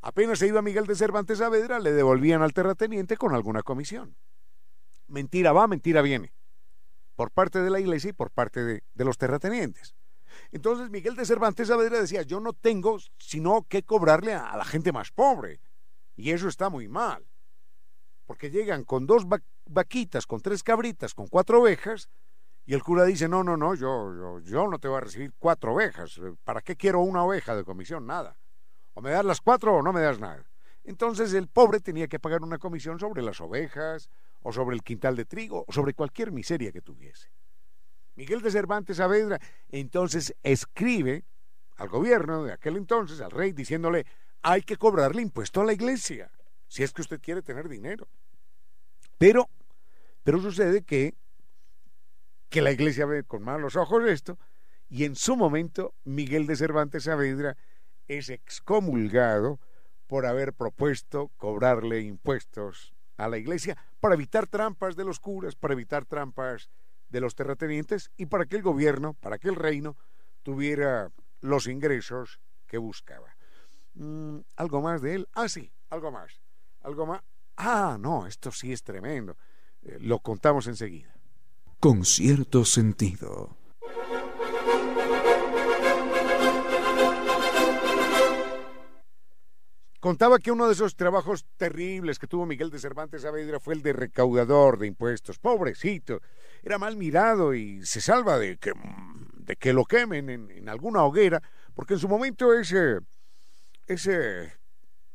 D: Apenas se iba Miguel de Cervantes Saavedra, le devolvían al terrateniente con alguna comisión. Mentira va, mentira viene, por parte de la iglesia y por parte de, los terratenientes. Entonces Miguel de Cervantes Saavedra decía, yo no tengo sino que cobrarle a, la gente más pobre. Y eso está muy mal. Porque llegan con dos vaquitas, con tres cabritas, con cuatro ovejas, y el cura dice, no, no, no, yo, yo, yo no te voy a recibir cuatro ovejas. ¿Para qué quiero una oveja de comisión? Nada. O me das las cuatro o no me das nada. Entonces el pobre tenía que pagar una comisión sobre las ovejas, o sobre el quintal de trigo, o sobre cualquier miseria que tuviese. Miguel de Cervantes Saavedra entonces escribe al gobierno de aquel entonces, al rey, diciéndole, hay que cobrarle impuesto a la iglesia, si es que usted quiere tener dinero. Pero, pero sucede que, que la iglesia ve con malos ojos esto, y en su momento Miguel de Cervantes Saavedra es excomulgado por haber propuesto cobrarle impuestos a la iglesia para evitar trampas de los curas, para evitar trampas de los terratenientes y para que el gobierno, para que el reino tuviera los ingresos que buscaba. Mm, ¿Algo más de él? Ah, sí, algo más. Algo más. Ah, no, esto sí es tremendo. Eh, lo contamos enseguida.
C: Con cierto sentido.
D: Contaba que uno de esos trabajos terribles que tuvo Miguel de Cervantes Saavedra fue el de recaudador de impuestos. Pobrecito, era mal mirado y se salva de que, de que lo quemen en, alguna hoguera, porque en su momento ese, ese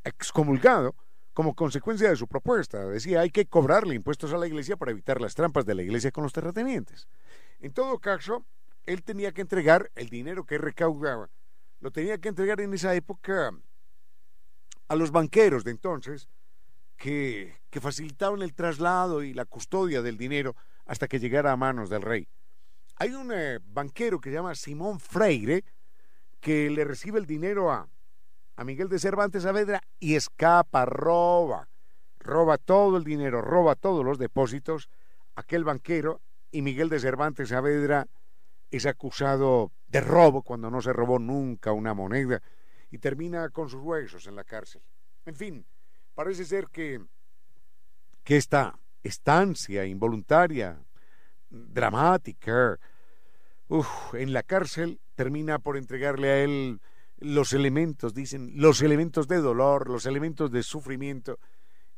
D: excomulgado, como consecuencia de su propuesta, decía hay que cobrarle impuestos a la iglesia para evitar las trampas de la iglesia con los terratenientes. En todo caso, él tenía que entregar el dinero que recaudaba, lo tenía que entregar en esa época a los banqueros de entonces que, que facilitaban el traslado y la custodia del dinero hasta que llegara a manos del rey. Hay un eh, banquero que se llama Simón Freire que le recibe el dinero a, a Miguel de Cervantes Saavedra y escapa, roba, roba todo el dinero, roba todos los depósitos, aquel banquero, y Miguel de Cervantes Saavedra es acusado de robo cuando no se robó nunca una moneda y termina con sus huesos en la cárcel. En fin, parece ser que, que esta estancia involuntaria, dramática, en la cárcel termina por entregarle a él los elementos, dicen, los elementos de dolor, los elementos de sufrimiento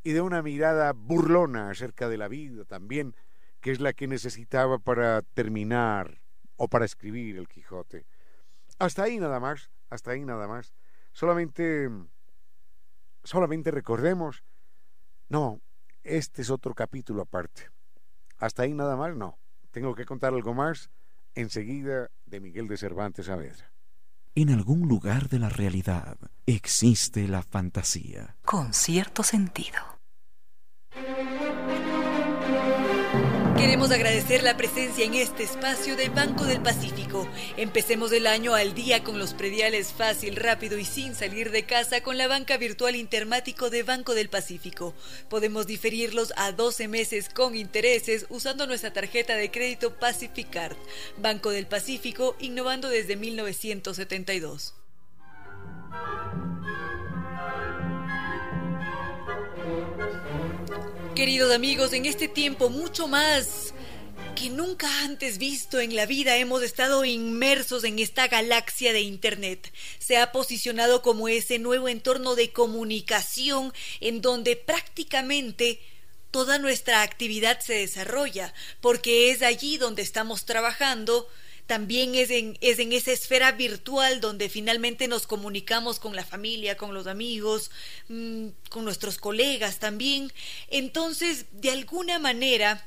D: y de una mirada burlona acerca de la vida también, que es la que necesitaba para terminar o para escribir el Quijote. Hasta ahí nada más, hasta ahí nada más. Solamente, solamente recordemos, no, este es otro capítulo aparte. Hasta ahí nada más, no. Tengo que contar algo más enseguida de Miguel de Cervantes Saavedra.
C: En algún lugar de la realidad existe la fantasía.
B: Con cierto sentido.
A: Queremos agradecer la presencia en este espacio de Banco del Pacífico. Empecemos el año al día con los prediales fácil, rápido y sin salir de casa con la banca virtual intermático de Banco del Pacífico. Podemos diferirlos a 12 meses con intereses usando nuestra tarjeta de crédito Pacificard. Banco del Pacífico, innovando desde 1972. Queridos amigos, en este tiempo mucho más que nunca antes visto en la vida hemos estado inmersos en esta galaxia de Internet. Se ha posicionado como ese nuevo entorno de comunicación en donde prácticamente toda nuestra actividad se desarrolla, porque es allí donde estamos trabajando, también es en, es en esa esfera virtual donde finalmente nos comunicamos con la familia, con los amigos, mm, con nuestros colegas también. Entonces, de alguna manera,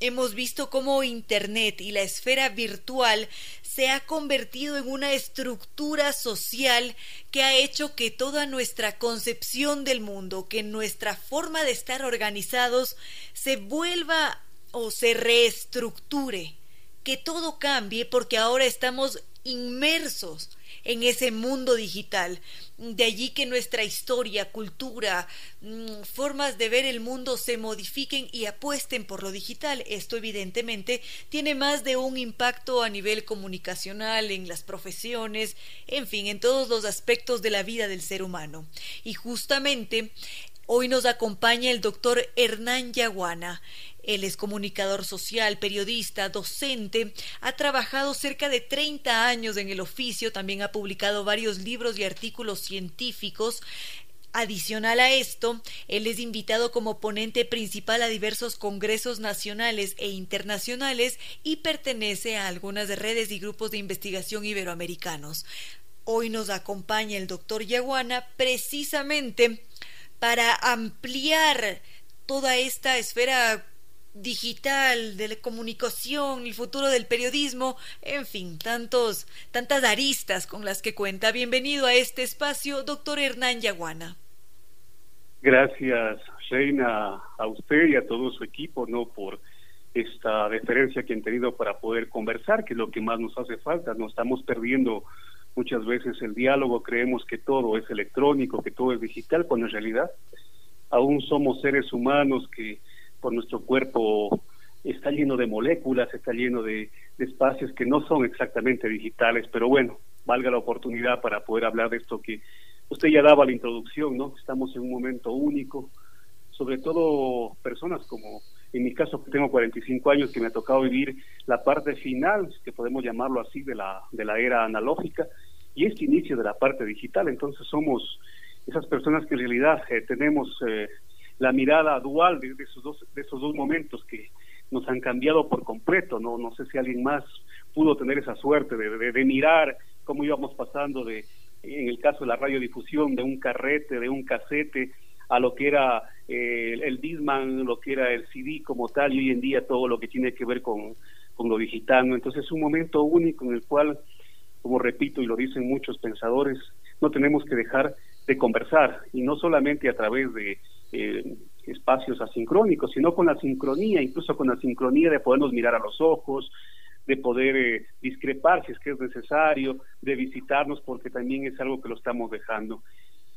A: hemos visto cómo Internet y la esfera virtual se ha convertido en una estructura social que ha hecho que toda nuestra concepción del mundo, que nuestra forma de estar organizados se vuelva o se reestructure que todo cambie porque ahora estamos inmersos en ese mundo digital. De allí que nuestra historia, cultura, mm, formas de ver el mundo se modifiquen y apuesten por lo digital. Esto evidentemente tiene más de un impacto a nivel comunicacional, en las profesiones, en fin, en todos los aspectos de la vida del ser humano. Y justamente Hoy nos acompaña el doctor Hernán Yaguana. Él es comunicador social, periodista, docente, ha trabajado cerca de 30 años en el oficio, también ha publicado varios libros y artículos científicos. Adicional a esto, él es invitado como ponente principal a diversos congresos nacionales e internacionales y pertenece a algunas redes y grupos de investigación iberoamericanos. Hoy nos acompaña el doctor Yaguana precisamente para ampliar toda esta esfera digital, de la comunicación, el futuro del periodismo, en fin, tantos, tantas aristas con las que cuenta. Bienvenido a este espacio, doctor Hernán Yaguana.
E: Gracias, Reina, a usted y a todo su equipo, ¿no? Por esta deferencia que han tenido para poder conversar, que es lo que más nos hace falta. No estamos perdiendo muchas veces el diálogo, creemos que todo es electrónico, que todo es digital, cuando en realidad aún somos seres humanos que por nuestro cuerpo está lleno de moléculas, está lleno de, espacios que no son exactamente digitales, pero bueno, valga la oportunidad para poder hablar de esto que usted ya daba la introducción, ¿no? Estamos en un momento único, sobre todo personas como en mi caso que tengo 45 años que me ha tocado vivir la parte final, que podemos llamarlo así, de la, de la era analógica y este inicio de la parte digital. Entonces somos esas personas que en realidad eh, tenemos eh, la mirada dual de, esos dos, de esos dos momentos que nos han cambiado por completo. No, no sé si alguien más pudo tener esa suerte de, de, mirar cómo íbamos pasando de, en el caso de la radiodifusión, de un carrete, de un casete, a lo que era eh, el Disman, lo que era el CD como tal, y hoy en día todo lo que tiene que ver con, con lo digital. Entonces es un momento único en el cual, como repito y lo dicen muchos pensadores, no tenemos que dejar de conversar, y no solamente a través de eh, espacios asincrónicos, sino con la sincronía, incluso con la sincronía de podernos mirar a los ojos, de poder eh, discrepar si es que es necesario, de visitarnos, porque también es algo que lo estamos dejando.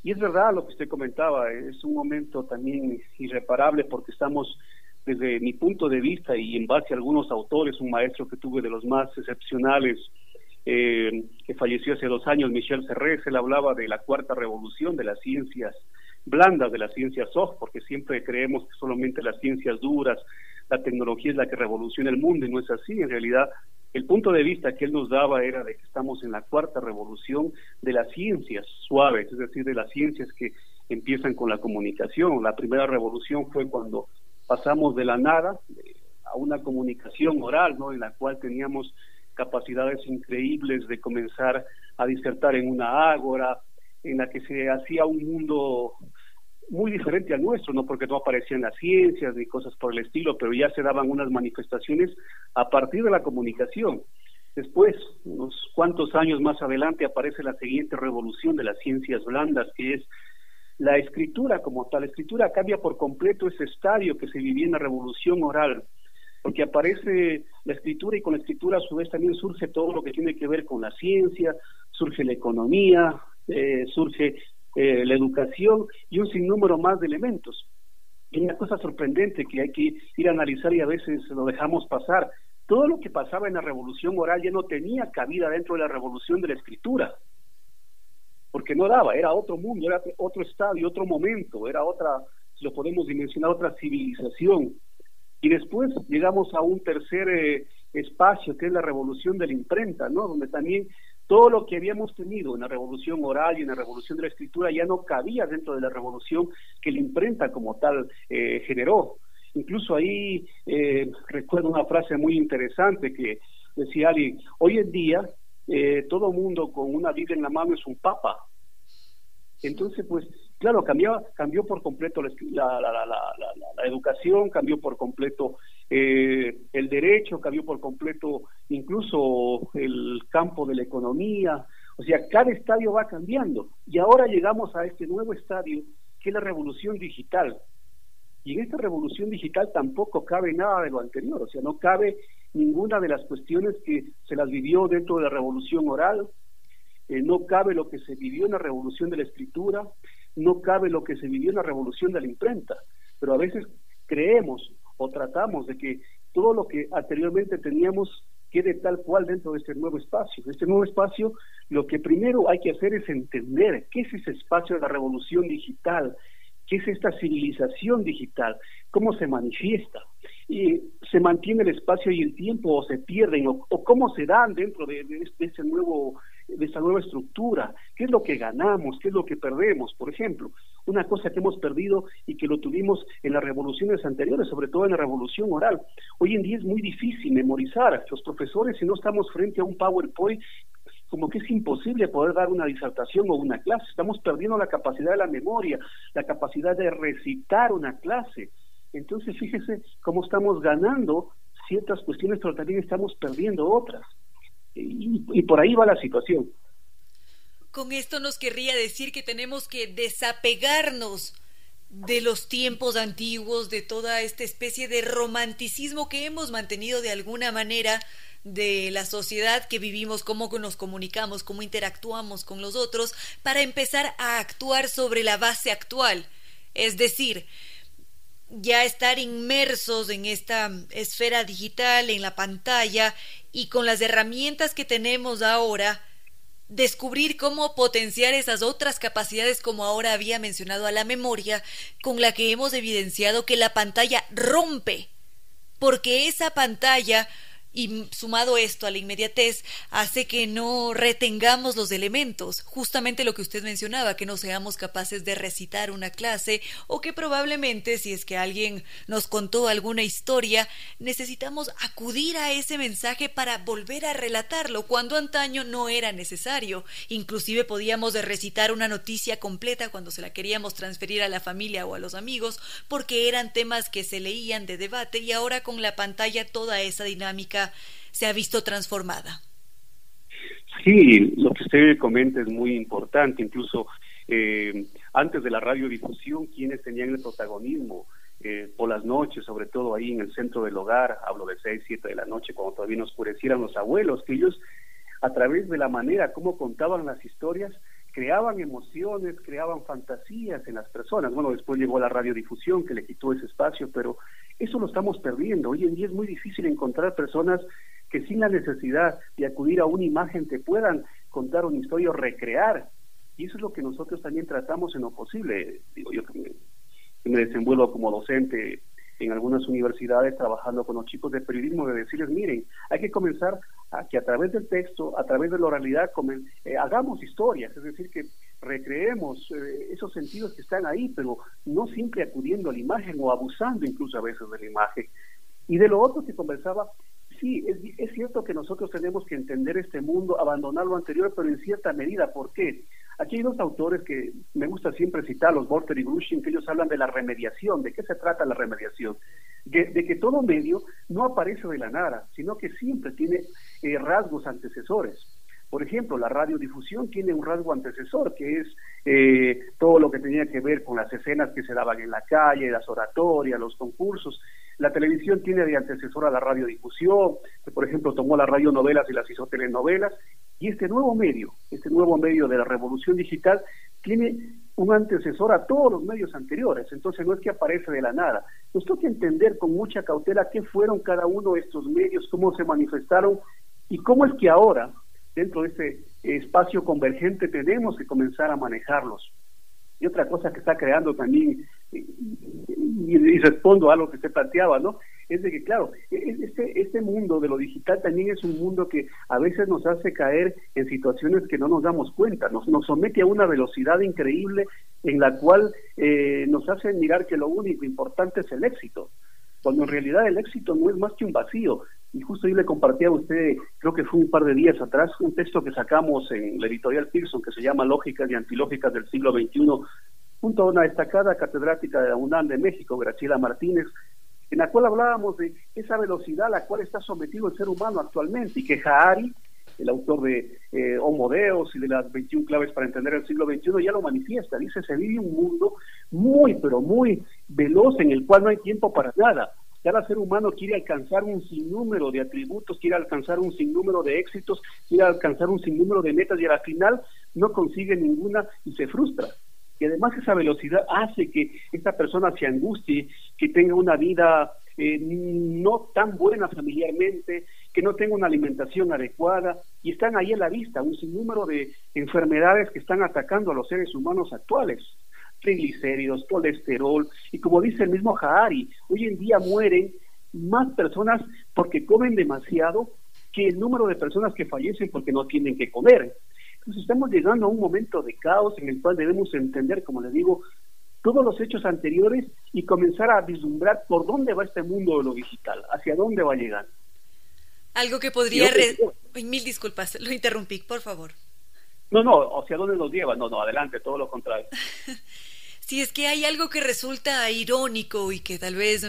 E: Y es verdad lo que usted comentaba, es un momento también irreparable porque estamos, desde mi punto de vista y en base a algunos autores, un maestro que tuve de los más excepcionales, eh, que falleció hace dos años, Michel Serres, él hablaba de la cuarta revolución de las ciencias blandas, de las ciencias soft, porque siempre creemos que solamente las ciencias duras, la tecnología es la que revoluciona el mundo y no es así. En realidad, el punto de vista que él nos daba era de que estamos en la cuarta revolución de las ciencias suaves, es decir, de las ciencias que empiezan con la comunicación. La primera revolución fue cuando pasamos de la nada a una comunicación oral, ¿no? En la cual teníamos capacidades increíbles de comenzar a disertar en una ágora, en la que se hacía un mundo muy diferente al nuestro, no porque no aparecían las ciencias ni cosas por el estilo, pero ya se daban unas manifestaciones a partir de la comunicación. Después, unos cuantos años más adelante, aparece la siguiente revolución de las ciencias blandas, que es la escritura como tal. La escritura cambia por completo ese estadio que se vivía en la revolución oral, porque aparece la escritura y con la escritura a su vez también surge todo lo que tiene que ver con la ciencia, surge la economía, eh, surge eh, la educación y un sinnúmero más de elementos. Y una cosa sorprendente que hay que ir a analizar y a veces lo dejamos pasar. Todo lo que pasaba en la revolución oral ya no tenía cabida dentro de la revolución de la escritura, porque no daba, era otro mundo, era otro estadio, otro momento, era otra, si lo podemos dimensionar, otra civilización. Y después llegamos a un tercer eh, espacio, que es la revolución de la imprenta, ¿no? Donde también todo lo que habíamos tenido en la revolución oral y en la revolución de la escritura ya no cabía dentro de la revolución que la imprenta como tal eh, generó. Incluso ahí eh, recuerdo una frase muy interesante que decía alguien, hoy en día eh, todo mundo con una Biblia en la mano es un papa. Entonces, pues, claro, cambió, cambió por completo la, la, educación, cambió por completo eh, el derecho, cambió por completo incluso el campo de la economía. O sea, cada estadio va cambiando. Y ahora llegamos a este nuevo estadio, que es la revolución digital. Y en esta revolución digital tampoco cabe nada de lo anterior, o sea, no cabe ninguna de las cuestiones que se las vivió dentro de la revolución oral, eh, no cabe lo que se vivió en la revolución de la escritura, no cabe lo que se vivió en la revolución de la imprenta, pero a veces creemos o tratamos de que todo lo que anteriormente teníamos quede tal cual dentro de este nuevo espacio. Este nuevo espacio, lo que primero hay que hacer es entender qué es ese espacio de la revolución digital, qué es esta civilización digital, cómo se manifiesta, y se mantiene el espacio y el tiempo o se pierden, o, cómo se dan dentro de, ese nuevo de esa nueva estructura, qué es lo que ganamos, qué es lo que perdemos. Por ejemplo, una cosa que hemos perdido y que lo tuvimos en las revoluciones anteriores, sobre todo en la revolución oral. Hoy en día es muy difícil memorizar. Los profesores, si no estamos frente a un PowerPoint, como que es imposible poder dar una disertación o una clase. Estamos perdiendo la capacidad de la memoria, la capacidad de recitar una clase. Entonces, fíjese cómo estamos ganando ciertas cuestiones, pero también estamos perdiendo otras. Y, por ahí va la situación.
A: Con esto nos querría decir que tenemos que desapegarnos de los tiempos antiguos, de toda esta especie de romanticismo que hemos mantenido de alguna manera de la sociedad que vivimos, cómo nos comunicamos, cómo interactuamos con los otros, para empezar a actuar sobre la base actual. Es decir, ya estar inmersos en esta esfera digital, en la pantalla, y con las herramientas que tenemos ahora, descubrir cómo potenciar esas otras capacidades como ahora había mencionado a la memoria, con la que hemos evidenciado que la pantalla rompe, porque esa pantalla y sumado esto a la inmediatez hace que no retengamos los elementos, justamente lo que usted mencionaba, que no seamos capaces de recitar una clase o que probablemente si es que alguien nos contó alguna historia, necesitamos acudir a ese mensaje para volver a relatarlo cuando antaño no era necesario, inclusive podíamos recitar una noticia completa cuando se la queríamos transferir a la familia o a los amigos porque eran temas que se leían de debate y ahora con la pantalla toda esa dinámica se ha visto transformada.
E: Sí, lo que usted comenta es muy importante, incluso eh, antes de la radiodifusión, quienes tenían el protagonismo eh, por las noches, sobre todo ahí en el centro del hogar, hablo de 6, 7 de la noche, cuando todavía no oscurecieran los abuelos, que ellos, a través de la manera como contaban las historias, creaban emociones, creaban fantasías en las personas. Bueno, después llegó la radiodifusión que le quitó ese espacio, pero eso lo estamos perdiendo. Hoy en día es muy difícil encontrar personas que sin la necesidad de acudir a una imagen te puedan contar una historia o recrear. Y eso es lo que nosotros también tratamos en lo posible. Digo, yo que me desenvuelvo como docente en algunas universidades trabajando con los chicos de periodismo de decirles, miren, hay que comenzar a que a través del texto, a través de la oralidad, eh, hagamos historias, es decir, que recreemos eh, esos sentidos que están ahí, pero no siempre acudiendo a la imagen o abusando incluso a veces de la imagen. Y de lo otro que conversaba, sí, es, es cierto que nosotros tenemos que entender este mundo, abandonar lo anterior, pero en cierta medida, ¿por qué? Aquí hay dos autores que me gusta siempre citar, los Borter y Grushin, que ellos hablan de la remediación. ¿De qué se trata la remediación? De, que todo medio no aparece de la nada, sino que siempre tiene eh, rasgos antecesores. Por ejemplo, la radiodifusión tiene un rasgo antecesor, que es eh, todo lo que tenía que ver con las escenas que se daban en la calle, las oratorias, los concursos. La televisión tiene de antecesor a la radiodifusión, que por ejemplo tomó las radionovelas y las hizo telenovelas, y este nuevo medio, este nuevo medio de la revolución digital, tiene un antecesor a todos los medios anteriores, entonces no es que aparece de la nada. Nos toca entender con mucha cautela qué fueron cada uno de estos medios, cómo se manifestaron y cómo es que ahora, dentro de este espacio convergente, tenemos que comenzar a manejarlos. Y otra cosa que está creando también, y, y respondo a lo que se planteaba, ¿no? Es de que, claro, e, e, este, este mundo de lo digital también es un mundo que a veces nos hace caer en situaciones que no nos damos cuenta, nos, somete a una velocidad increíble en la cual eh, nos hace mirar que lo único importante es el éxito, cuando en realidad el éxito no es más que un vacío. Y justo yo le compartía a usted, creo que fue un par de días atrás, un texto que sacamos en la editorial Pearson que se llama Lógicas y Antilógicas del siglo XXI, junto a una destacada catedrática de la UNAM de México, Graciela Martínez, en la cual hablábamos de esa velocidad a la cual está sometido el ser humano actualmente y que Haari, el autor de eh, Homo Deus y de las 21 claves para entender el siglo XXI, ya lo manifiesta. Dice, se vive un mundo muy, pero muy veloz en el cual no hay tiempo para nada. Cada ser humano quiere alcanzar un sinnúmero de atributos, quiere alcanzar un sinnúmero de éxitos, quiere alcanzar un sinnúmero de metas y al final no consigue ninguna y se frustra. Y además esa velocidad hace que esta persona se angustie, que tenga una vida eh, no tan buena familiarmente, que no tenga una alimentación adecuada, y están ahí a la vista un sinnúmero de enfermedades que están atacando a los seres humanos actuales triglicéridos, colesterol, y como dice el mismo Jahari, hoy en día mueren más personas porque comen demasiado que el número de personas que fallecen porque no tienen que comer. Entonces estamos llegando a un momento de caos en el cual debemos entender, como les digo, todos los hechos anteriores y comenzar a vislumbrar por dónde va este mundo de lo digital, hacia dónde va a llegar.
A: Algo que podría... Mil disculpas, lo interrumpí, por favor.
E: No, no, hacia dónde nos lleva. No, no, adelante, todo lo contrario. [LAUGHS]
A: si es que hay algo que resulta irónico y que tal vez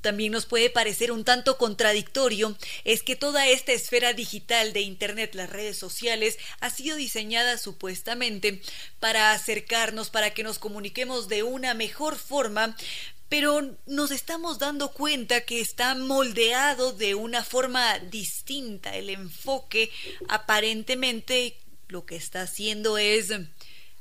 A: también nos puede parecer un tanto contradictorio es que toda esta esfera digital de Internet, las redes sociales, ha sido diseñada supuestamente para acercarnos, para que nos comuniquemos de una mejor forma, pero nos estamos dando cuenta que está moldeado de una forma distinta. El enfoque aparentemente lo que está haciendo es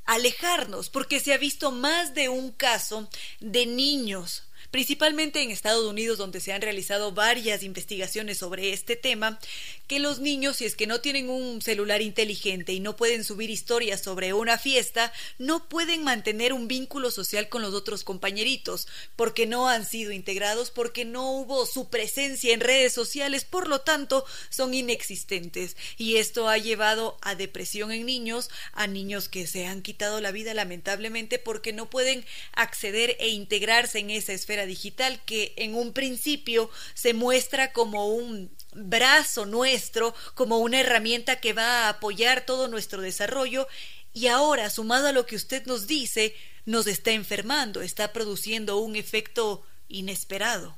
A: alejarnos, porque se ha visto más de un caso de niños principalmente en Estados Unidos, donde se han realizado varias investigaciones sobre este tema, que los niños, si es que no tienen un celular inteligente y no pueden subir historias sobre una fiesta, no pueden mantener un vínculo social con los otros compañeritos, porque no han sido integrados, porque no hubo su presencia en redes sociales, por lo tanto, son inexistentes. Y esto ha llevado a depresión en niños, a niños que se han quitado la vida lamentablemente porque no pueden acceder e integrarse en esa esfera digital que en un principio se muestra como un brazo nuestro, como una herramienta que va a apoyar todo nuestro desarrollo y ahora, sumado a lo que usted nos dice, nos está enfermando, está produciendo un efecto inesperado.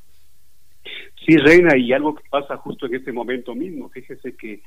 E: Sí, Reina, y algo que pasa justo en este momento mismo. Fíjese que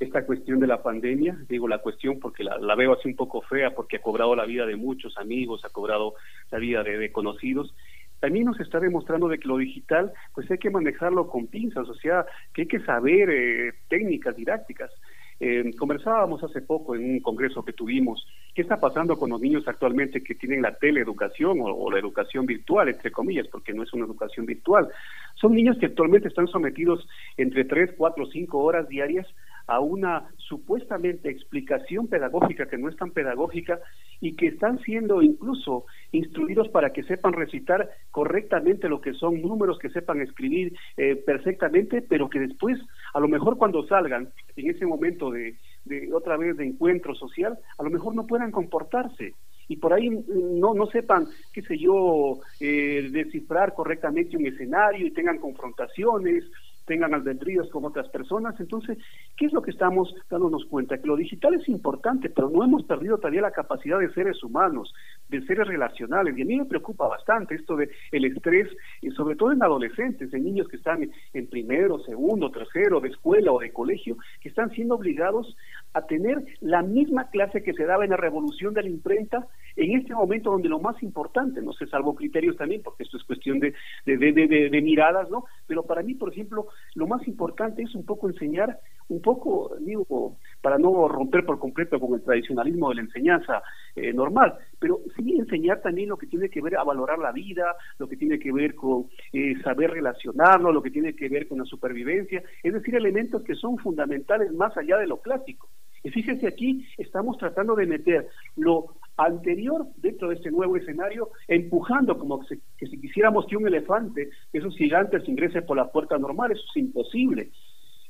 E: esta cuestión de la pandemia, digo la cuestión porque la, veo así un poco fea, porque ha cobrado la vida de muchos amigos, ha cobrado la vida de conocidos, también nos está demostrando de que lo digital, pues hay que manejarlo con pinzas, o sea, que hay que saber eh, técnicas didácticas. Eh, conversábamos hace poco en un congreso que tuvimos, ¿qué está pasando con los niños actualmente que tienen la teleeducación o, o la educación virtual, entre comillas, porque no es una educación virtual? Son niños que actualmente están sometidos entre 3, 4, 5 horas diarias a una supuestamente explicación pedagógica que no es tan pedagógica y que están siendo incluso instruidos para que sepan recitar correctamente lo que son números, que sepan escribir eh, perfectamente, pero que después, a lo mejor cuando salgan en ese momento de, de otra vez de encuentro social, a lo mejor no puedan comportarse. Y por ahí no, no sepan, qué sé yo, eh, descifrar correctamente un escenario y tengan confrontaciones tengan albedríos con otras personas. Entonces, ¿qué es lo que estamos dándonos cuenta? Que lo digital es importante, pero no hemos perdido todavía la capacidad de seres humanos, de seres relacionales. Y a mí me preocupa bastante esto de el estrés, y sobre todo en adolescentes, en niños que están en primero, segundo, tercero, de escuela o de colegio, que están siendo obligados a tener la misma clase que se daba en la revolución de la imprenta en este momento donde lo más importante, no sé, salvo criterios también, porque esto es cuestión de, de, de, de miradas, ¿no? Pero para mí, por ejemplo, lo más importante es un poco enseñar, un poco, digo, para no romper por completo con el tradicionalismo de la enseñanza eh, normal, pero sí enseñar también lo que tiene que ver a valorar la vida, lo que tiene que ver con eh, saber relacionarlo, lo que tiene que ver con la supervivencia, es decir, elementos que son fundamentales más allá de lo clásico. Y fíjense aquí, estamos tratando de meter lo anterior dentro de este nuevo escenario, empujando como que si quisiéramos que un elefante, esos gigantes, ingrese por la puerta normal, eso es imposible.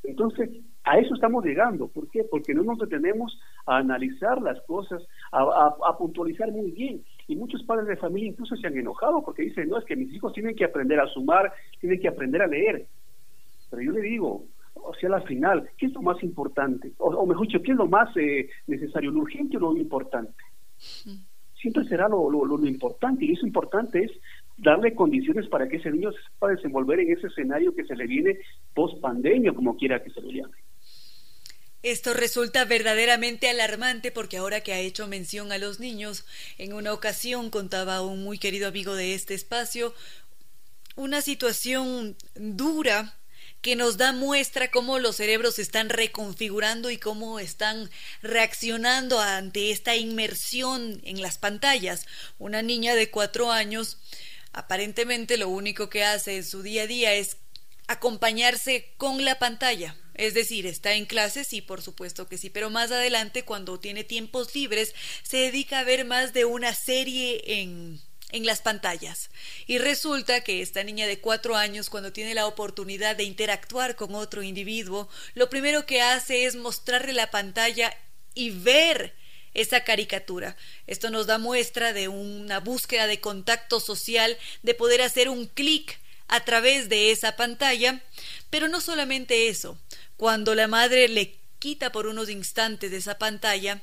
E: Entonces, a eso estamos llegando. ¿Por qué? Porque no nos detenemos a analizar las cosas, a, puntualizar muy bien. Y muchos padres de familia incluso se han enojado porque dicen, no, es que mis hijos tienen que aprender a sumar, tienen que aprender a leer. Pero yo le digo, o sea, al final, ¿qué es lo más importante? O, mejor dicho, ¿qué es lo más eh, necesario, lo urgente o lo importante? Siempre será lo, lo, importante, y eso importante es darle condiciones para que ese niño se pueda desenvolver en ese escenario que se le viene post pandemia, como quiera que se lo llame.
A: Esto resulta verdaderamente alarmante porque ahora que ha hecho mención a los niños, en una ocasión contaba un muy querido amigo de este espacio una situación dura que nos da muestra cómo los cerebros se están reconfigurando y cómo están reaccionando ante esta inmersión en las pantallas. Una niña de cuatro años aparentemente lo único que hace en su día a día es acompañarse con la pantalla. Es decir, está en clases, sí, por supuesto que sí, pero más adelante, cuando tiene tiempos libres, se dedica a ver más de una serie en en las pantallas. Y resulta que esta niña de cuatro años, cuando tiene la oportunidad de interactuar con otro individuo, lo primero que hace es mostrarle la pantalla y ver esa caricatura. Esto nos da muestra de una búsqueda de contacto social, de poder hacer un clic a través de esa pantalla. Pero no solamente eso, cuando la madre le quita por unos instantes de esa pantalla,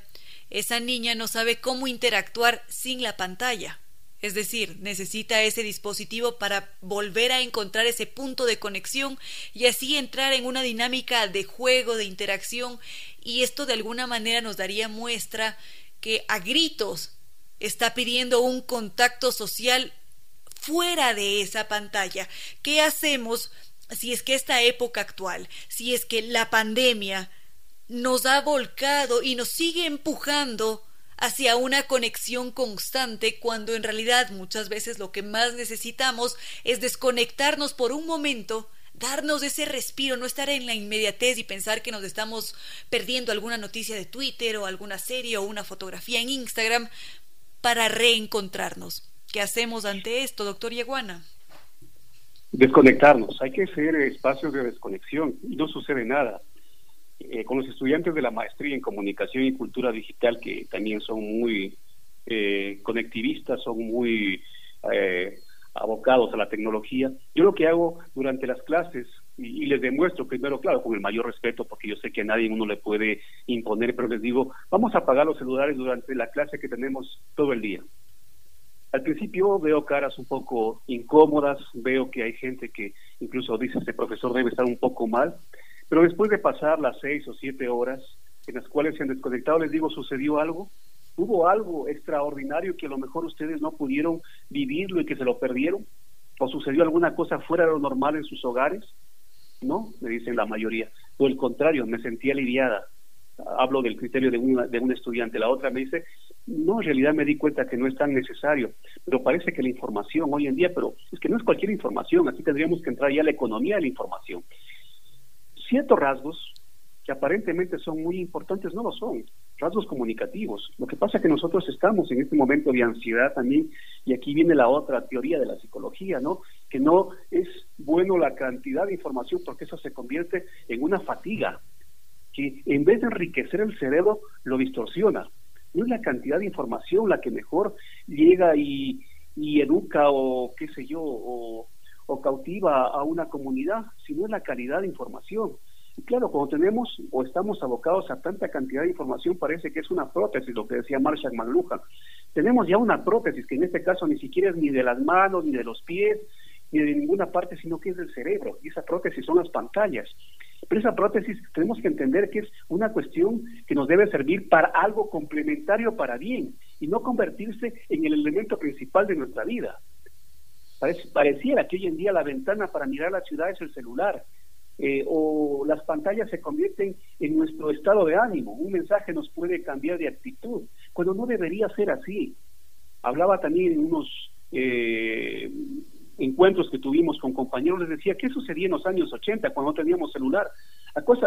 A: esa niña no sabe cómo interactuar sin la pantalla. Es decir, necesita ese dispositivo para volver a encontrar ese punto de conexión y así entrar en una dinámica de juego, de interacción, y esto de alguna manera nos daría muestra que a gritos está pidiendo un contacto social fuera de esa pantalla. ¿Qué hacemos si es que esta época actual, si es que la pandemia nos ha volcado y nos sigue empujando hacia una conexión constante cuando en realidad muchas veces lo que más necesitamos es desconectarnos por un momento, darnos ese respiro, no estar en la inmediatez y pensar que nos estamos perdiendo alguna noticia de Twitter o alguna serie o una fotografía en Instagram para reencontrarnos. ¿Qué hacemos ante esto, doctor Yeguana?
E: Desconectarnos, hay que hacer espacios de desconexión y no sucede nada eh, con los estudiantes de la maestría en comunicación y cultura digital, que también son muy eh, conectivistas, son muy eh, abocados a la tecnología, yo lo que hago durante las clases, y, les demuestro primero, claro, con el mayor respeto, porque yo sé que a nadie uno le puede imponer, pero les digo, vamos a apagar los celulares durante la clase que tenemos todo el día. Al principio veo caras un poco incómodas, veo que hay gente que incluso dice, este profesor debe estar un poco mal, pero después de pasar las seis o siete horas en las cuales se han desconectado, les digo, ¿sucedió algo? ¿Hubo algo extraordinario que a lo mejor ustedes no pudieron vivirlo y que se lo perdieron? ¿O sucedió alguna cosa fuera de lo normal en sus hogares? No, me dicen la mayoría. O el contrario, me sentí aliviada. Hablo del criterio de, una, de un estudiante. La otra me dice, no, en realidad me di cuenta que no es tan necesario, pero parece que la información hoy en día, pero es que no es cualquier información, así tendríamos que entrar ya a la economía de la información ciertos rasgos que aparentemente son muy importantes, no lo son, rasgos comunicativos. Lo que pasa es que nosotros estamos en este momento de ansiedad también, y aquí viene la otra teoría de la psicología, ¿no? Que no es bueno la cantidad de información porque eso se convierte en una fatiga, que en vez de enriquecer el cerebro, lo distorsiona. No es la cantidad de información la que mejor llega y, educa o qué sé yo, o o cautiva a una comunidad, sino es la calidad de información. Y claro, cuando tenemos o estamos abocados a tanta cantidad de información, parece que es una prótesis, lo que decía Marshall McLuhan. Tenemos ya una prótesis que en este caso ni siquiera es ni de las manos, ni de los pies, ni de ninguna parte, sino que es del cerebro. Y esa prótesis son las pantallas. Pero esa prótesis tenemos que entender que es una cuestión que nos debe servir para algo complementario para bien y no convertirse en el elemento principal de nuestra vida pareciera que hoy en día la ventana para mirar la ciudad es el celular. Eh, o las pantallas se convierten en nuestro estado de ánimo. Un mensaje nos puede cambiar de actitud, cuando no debería ser así. Hablaba también en unos eh, encuentros que tuvimos con compañeros, les decía, ¿qué sucedía en los años 80 cuando no teníamos celular?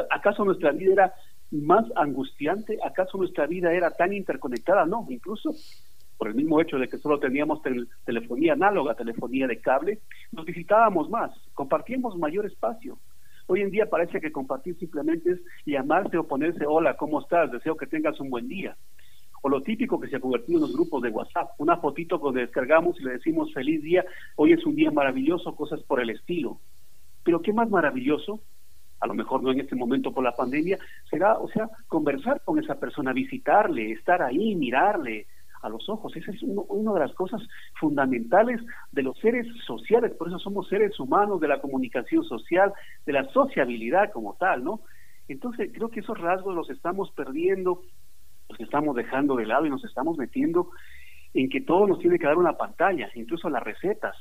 E: ¿Acaso nuestra vida era más angustiante? ¿Acaso nuestra vida era tan interconectada? No, incluso por el mismo hecho de que solo teníamos telefonía análoga, telefonía de cable, nos visitábamos más, compartíamos mayor espacio. Hoy en día parece que compartir simplemente es llamarse o ponerse, hola, ¿cómo estás? Deseo que tengas un buen día. O lo típico que se ha convertido en los grupos de WhatsApp, una fotito que descargamos y le decimos feliz día, hoy es un día maravilloso, cosas por el estilo. Pero ¿qué más maravilloso? A lo mejor no en este momento por la pandemia, será, o sea, conversar con esa persona, visitarle, estar ahí, mirarle, a los ojos. Esa es una de las cosas fundamentales de los seres sociales, por eso somos seres humanos de la comunicación social, de la sociabilidad como tal, ¿no? Entonces creo que esos rasgos los estamos perdiendo, los estamos dejando de lado y nos estamos metiendo en que todo nos tiene que dar una pantalla, incluso las recetas.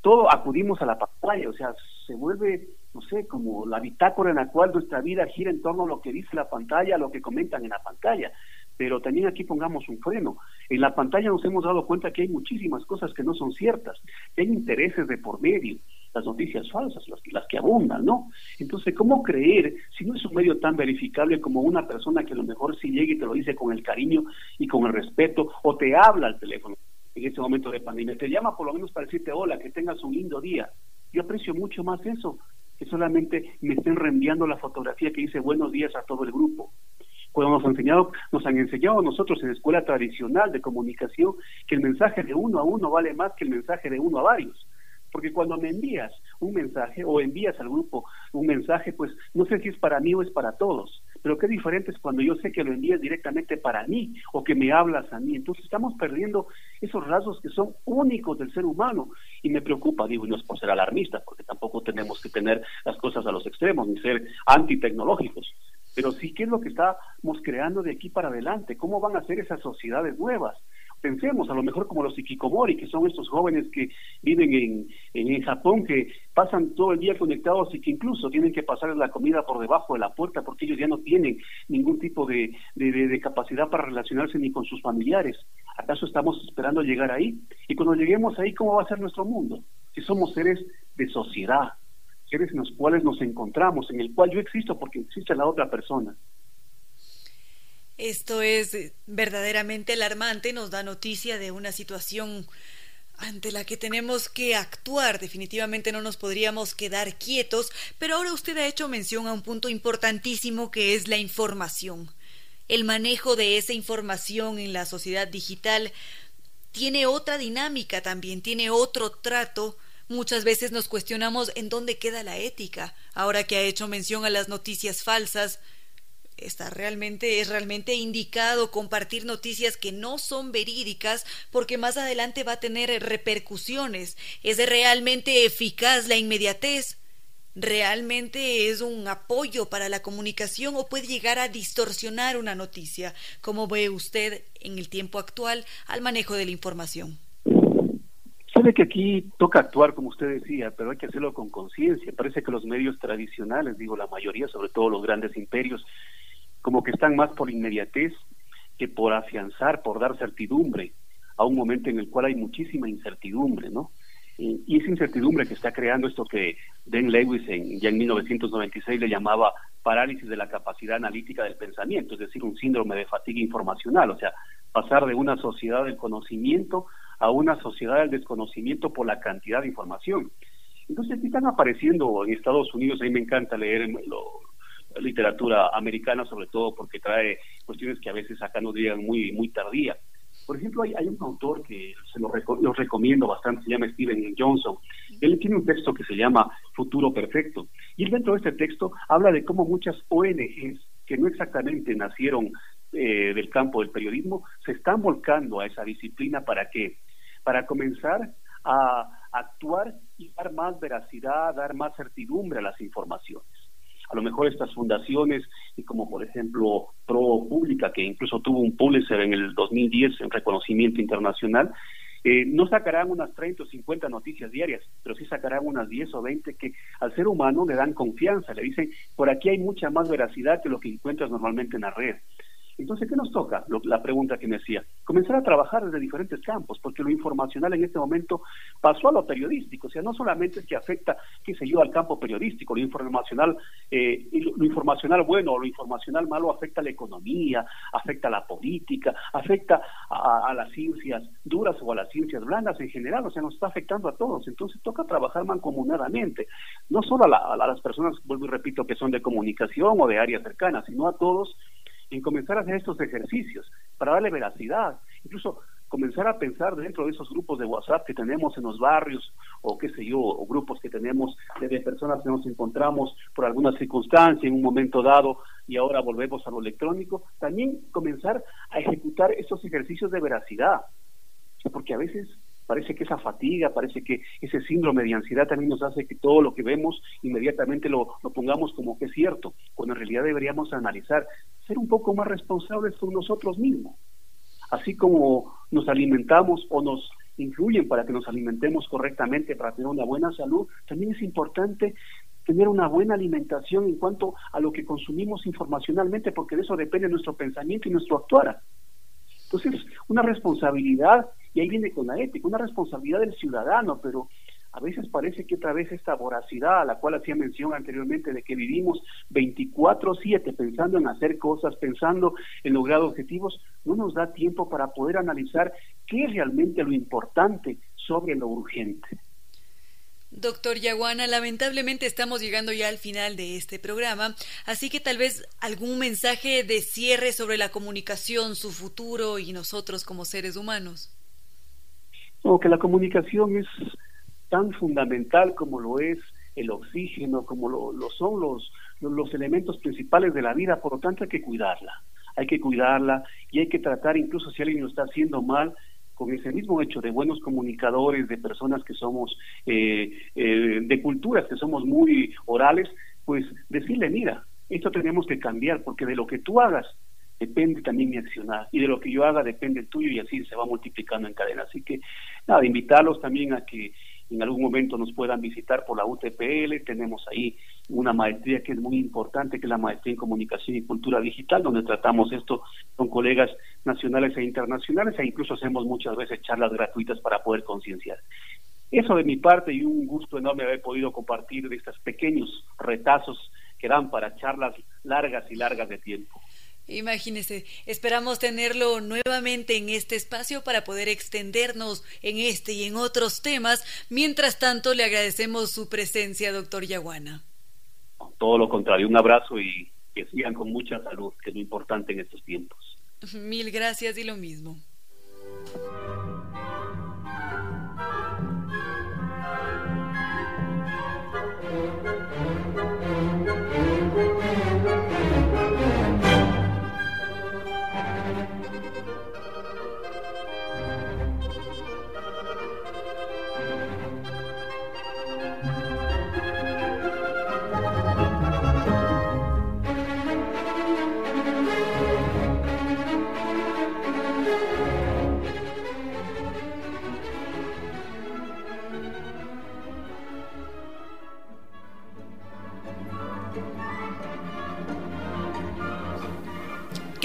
E: todo acudimos a la pantalla, o sea, se vuelve, no sé, como la bitácora en la cual nuestra vida gira en torno a lo que dice la pantalla, a lo que comentan en la pantalla. Pero también aquí pongamos un freno. En la pantalla nos hemos dado cuenta que hay muchísimas cosas que no son ciertas, hay intereses de por medio, las noticias falsas, las, las que abundan, ¿no? Entonces, ¿cómo creer si no es un medio tan verificable como una persona que a lo mejor sí llega y te lo dice con el cariño y con el respeto o te habla al teléfono? en este momento de pandemia. Te llama por lo menos para decirte hola, que tengas un lindo día. Yo aprecio mucho más eso, que solamente me estén reenviando la fotografía que dice buenos días a todo el grupo. Cuando nos han enseñado, nos han enseñado nosotros en la escuela tradicional de comunicación que el mensaje de uno a uno vale más que el mensaje de uno a varios. Porque cuando me envías un mensaje o envías al grupo un mensaje, pues no sé si es para mí o es para todos. Pero qué diferente es cuando yo sé que lo envías directamente para mí o que me hablas a mí. Entonces estamos perdiendo esos rasgos que son únicos del ser humano. Y me preocupa, digo, y no es por ser alarmista, porque tampoco tenemos que tener las cosas a los extremos ni ser antitecnológicos. Pero sí, ¿qué es lo que estamos creando de aquí para adelante? ¿Cómo van a ser esas sociedades nuevas? pensemos, a lo mejor como los ikikomori, que son estos jóvenes que viven en, en, Japón, que pasan todo el día conectados y que incluso tienen que pasar la comida por debajo de la puerta porque ellos ya no tienen ningún tipo de, de, capacidad para relacionarse ni con sus familiares. ¿Acaso estamos esperando llegar ahí? Y cuando lleguemos ahí, ¿cómo va a ser nuestro mundo? Si somos seres de sociedad, seres en los cuales nos encontramos, en el cual yo existo porque existe la otra persona.
A: Esto es eh, verdaderamente alarmante, nos da noticia de una situación ante la que tenemos que actuar. Definitivamente no nos podríamos quedar quietos, pero ahora usted ha hecho mención a un punto importantísimo que es la información. El manejo de esa información en la sociedad digital tiene otra dinámica también, tiene otro trato. Muchas veces nos cuestionamos en dónde queda la ética, ahora que ha hecho mención a las noticias falsas, está realmente es realmente indicado compartir noticias que no son verídicas porque más adelante va a tener repercusiones. ¿Es realmente eficaz la inmediatez? ¿Realmente es un apoyo para la comunicación o puede llegar a distorsionar una noticia? ¿Cómo ve usted en el tiempo actual al manejo de la información?
E: Sabe que aquí toca actuar, como usted decía, pero hay que hacerlo con conciencia. Parece que los medios tradicionales, digo la mayoría, sobre todo los grandes imperios, como que están más por inmediatez que por afianzar, por dar certidumbre a un momento en el cual hay muchísima incertidumbre, ¿no? y esa incertidumbre que está creando esto que Dan Lewis en, ya en 1996 le llamaba parálisis de la capacidad analítica del pensamiento, es decir, un síndrome de fatiga informacional, o sea, pasar de una sociedad del conocimiento a una sociedad del desconocimiento por la cantidad de información. Entonces, aquí están apareciendo en Estados Unidos, a mí me encanta leer lo, literatura americana, sobre todo porque trae cuestiones que a veces acá nos llegan muy, muy tardía. Por ejemplo, hay, hay un autor que se lo, recomiendo bastante, se llama Steven Johnson. Él tiene un texto que se llama Futuro Perfecto. Y él dentro de este texto habla de cómo muchas ONGs que no exactamente nacieron eh, del campo del periodismo, se están volcando a esa disciplina para qué? Para comenzar a actuar y dar más veracidad, dar más certidumbre a las informaciones a lo mejor estas fundaciones, y como por ejemplo Pro Pública, que incluso tuvo un Pulitzer en el 2010 en reconocimiento internacional, eh, no sacarán unas 30 o 50 noticias diarias, pero sí sacarán unas 10 o 20 que al ser humano le dan confianza, le dicen, por aquí hay mucha más veracidad que lo que encuentras normalmente en la red. Entonces, ¿qué nos toca? la pregunta que me hacía. Comenzar a trabajar desde diferentes campos, porque lo informacional en este momento pasó a lo periodístico. O sea, no solamente es que afecta, qué sé yo, al campo periodístico, lo informacional, eh, lo, informacional bueno o lo informacional malo afecta a la economía, afecta a la política, afecta a, las ciencias duras o a las ciencias blandas en general. O sea, nos está afectando a todos. Entonces, toca trabajar mancomunadamente. No solo a, a las personas, vuelvo y repito, que son de comunicación o de áreas cercanas, sino a todos en comenzar a hacer estos ejercicios para darle veracidad, incluso comenzar a pensar dentro de esos grupos de WhatsApp que tenemos en los barrios o qué sé yo, o grupos que tenemos de personas que nos encontramos por alguna circunstancia en un momento dado y ahora volvemos a lo electrónico, también comenzar a ejecutar estos ejercicios de veracidad, porque a veces parece que esa fatiga, parece que ese síndrome de ansiedad también nos hace que todo lo que vemos inmediatamente lo, pongamos como que es cierto, cuando en realidad deberíamos analizar, ser un poco más responsables con nosotros mismos. Así como nos alimentamos o nos influyen para que nos alimentemos correctamente, para tener una buena salud, también es importante tener una buena alimentación en cuanto a lo que consumimos informacionalmente, porque de eso depende nuestro pensamiento y nuestro actuar. Entonces, una responsabilidad, y ahí viene con la ética, una responsabilidad del ciudadano, pero a veces parece que otra vez esta voracidad a la cual hacía mención anteriormente de que vivimos 24/7 pensando en hacer cosas, pensando en lograr objetivos, no nos da tiempo para poder analizar qué es realmente lo importante sobre lo urgente.
A: Doctor Yaguana, lamentablemente estamos llegando ya al final de este programa, así que tal vez algún mensaje de cierre sobre la comunicación, su futuro y nosotros como seres humanos.
E: No, que la comunicación es tan fundamental como lo es el oxígeno, como lo, son los, los elementos principales de la vida, por lo tanto hay que cuidarla, hay que cuidarla y hay que tratar, incluso si alguien lo está haciendo mal, con ese mismo hecho de buenos comunicadores, de personas que somos, eh, eh, de culturas que somos muy orales, pues decirle, mira, esto tenemos que cambiar, porque de lo que tú hagas depende también mi accionar, y de lo que yo haga depende el tuyo, y así se va multiplicando en cadena. Así que, nada, invitarlos también a que en algún momento nos puedan visitar por la UTPL. Tenemos ahí una maestría que es muy importante, que es la maestría en comunicación y cultura digital, donde tratamos esto con colegas nacionales e internacionales e incluso hacemos muchas veces charlas gratuitas para poder concienciar. Eso de mi parte y un gusto enorme haber podido compartir de estos pequeños retazos que dan para charlas largas y largas de tiempo.
A: Imagínese, esperamos tenerlo nuevamente en este espacio para poder extendernos en este y en otros temas. Mientras tanto, le agradecemos su presencia, doctor Yaguana.
E: Todo lo contrario, un abrazo y que sigan con mucha salud, que es lo importante en estos tiempos. [LAUGHS]
A: Mil gracias y lo mismo.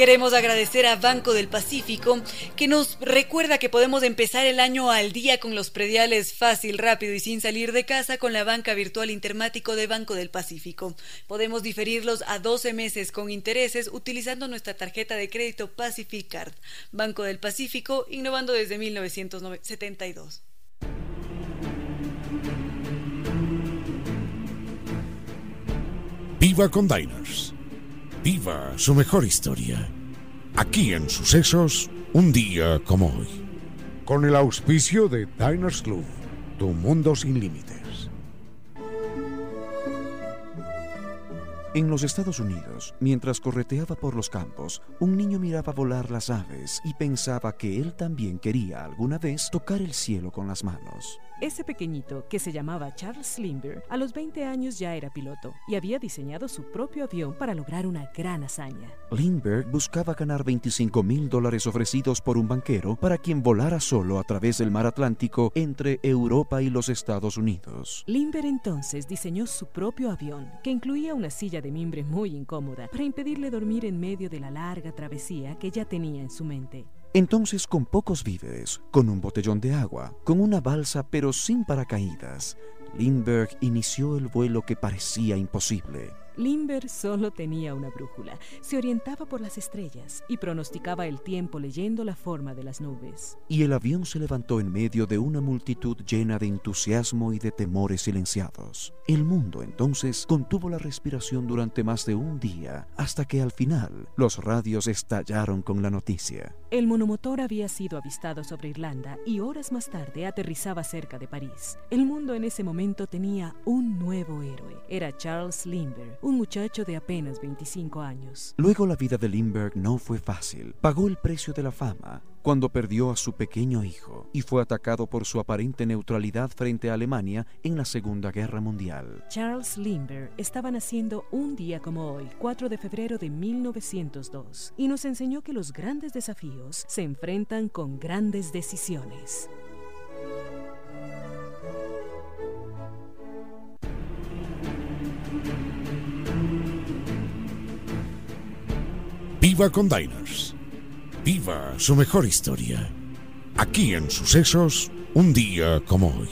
A: Queremos agradecer a Banco del Pacífico que nos recuerda que podemos empezar el año al día con los prediales fácil, rápido y sin salir de casa con la banca virtual intermático de Banco del Pacífico. Podemos diferirlos a 12 meses con intereses utilizando nuestra tarjeta de crédito Pacific Card. Banco del Pacífico, innovando desde 1972.
F: Viva con Diners. Viva su mejor historia. Aquí en Sucesos, un día como hoy.
D: Con el auspicio de Diners Club, tu mundo sin límites.
C: En los Estados Unidos, mientras correteaba por los campos, un niño miraba volar las aves y pensaba que él también quería alguna vez tocar el cielo con las manos.
G: Ese pequeñito, que se llamaba Charles Lindbergh, a los 20 años ya era piloto y había diseñado su propio avión para lograr una gran hazaña.
C: Lindbergh buscaba ganar 25 mil dólares ofrecidos por un banquero para quien volara solo a través del mar Atlántico entre Europa y los Estados Unidos.
G: Lindbergh entonces diseñó su propio avión, que incluía una silla de mimbre muy incómoda para impedirle dormir en medio de la larga travesía que ya tenía en su mente.
C: Entonces, con pocos víveres, con un botellón de agua, con una balsa pero sin paracaídas, Lindbergh inició el vuelo que parecía imposible.
G: Lindbergh solo tenía una brújula, se orientaba por las estrellas y pronosticaba el tiempo leyendo la forma de las nubes.
C: Y el avión se levantó en medio de una multitud llena de entusiasmo y de temores silenciados. El mundo entonces contuvo la respiración durante más de un día, hasta que al final los radios estallaron con la noticia.
G: El monomotor había sido avistado sobre Irlanda y horas más tarde aterrizaba cerca de París. El mundo en ese momento tenía un nuevo héroe. Era Charles Lindbergh un muchacho de apenas 25 años.
C: Luego la vida de Lindbergh no fue fácil. Pagó el precio de la fama cuando perdió a su pequeño hijo y fue atacado por su aparente neutralidad frente a Alemania en la Segunda Guerra Mundial.
G: Charles Lindbergh estaba naciendo un día como hoy, 4 de febrero de 1902, y nos enseñó que los grandes desafíos se enfrentan con grandes decisiones.
F: Con Diners. Viva su mejor historia. Aquí en Sucesos, un día como hoy.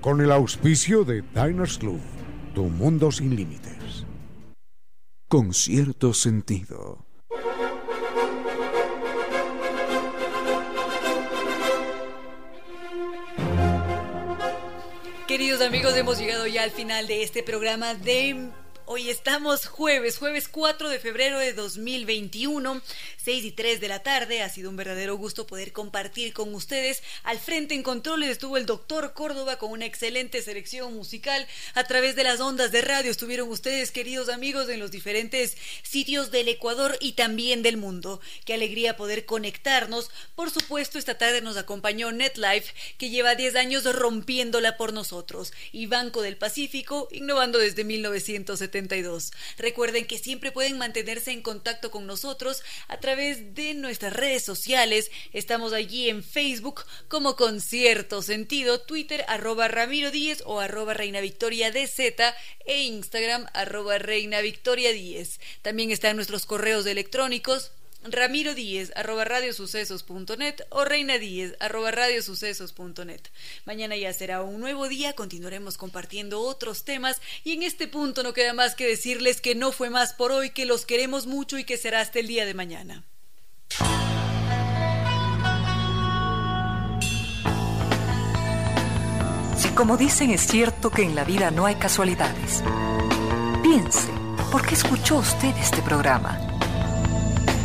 D: Con el auspicio de Diners Club, tu mundo sin límites.
C: Con cierto sentido.
A: Queridos amigos, hemos llegado ya al final de este programa de Hoy estamos jueves, jueves 4 de febrero de 2021, 6 y 3 de la tarde. Ha sido un verdadero gusto poder compartir con ustedes. Al frente en controles estuvo el doctor Córdoba con una excelente selección musical. A través de las ondas de radio estuvieron ustedes, queridos amigos, en los diferentes sitios del Ecuador y también del mundo. Qué alegría poder conectarnos. Por supuesto, esta tarde nos acompañó NetLife, que lleva 10 años rompiéndola por nosotros. Y Banco del Pacífico, innovando desde 1970. Recuerden que siempre pueden mantenerse en contacto con nosotros a través de nuestras redes sociales. Estamos allí en Facebook como Concierto Sentido, Twitter arroba Ramiro Díez o arroba Reina Victoria DZ e Instagram arroba Reina Victoria 10. También están nuestros correos electrónicos Ramiro Díez, arroba radiosucesos.net o Reina Díez, arroba radiosucesos.net. Mañana ya será un nuevo día, continuaremos compartiendo otros temas y en este punto no queda más que decirles que no fue más por hoy, que los queremos mucho y que será hasta el día de mañana.
B: Si como dicen es cierto que en la vida no hay casualidades, piense, ¿por qué escuchó usted este programa?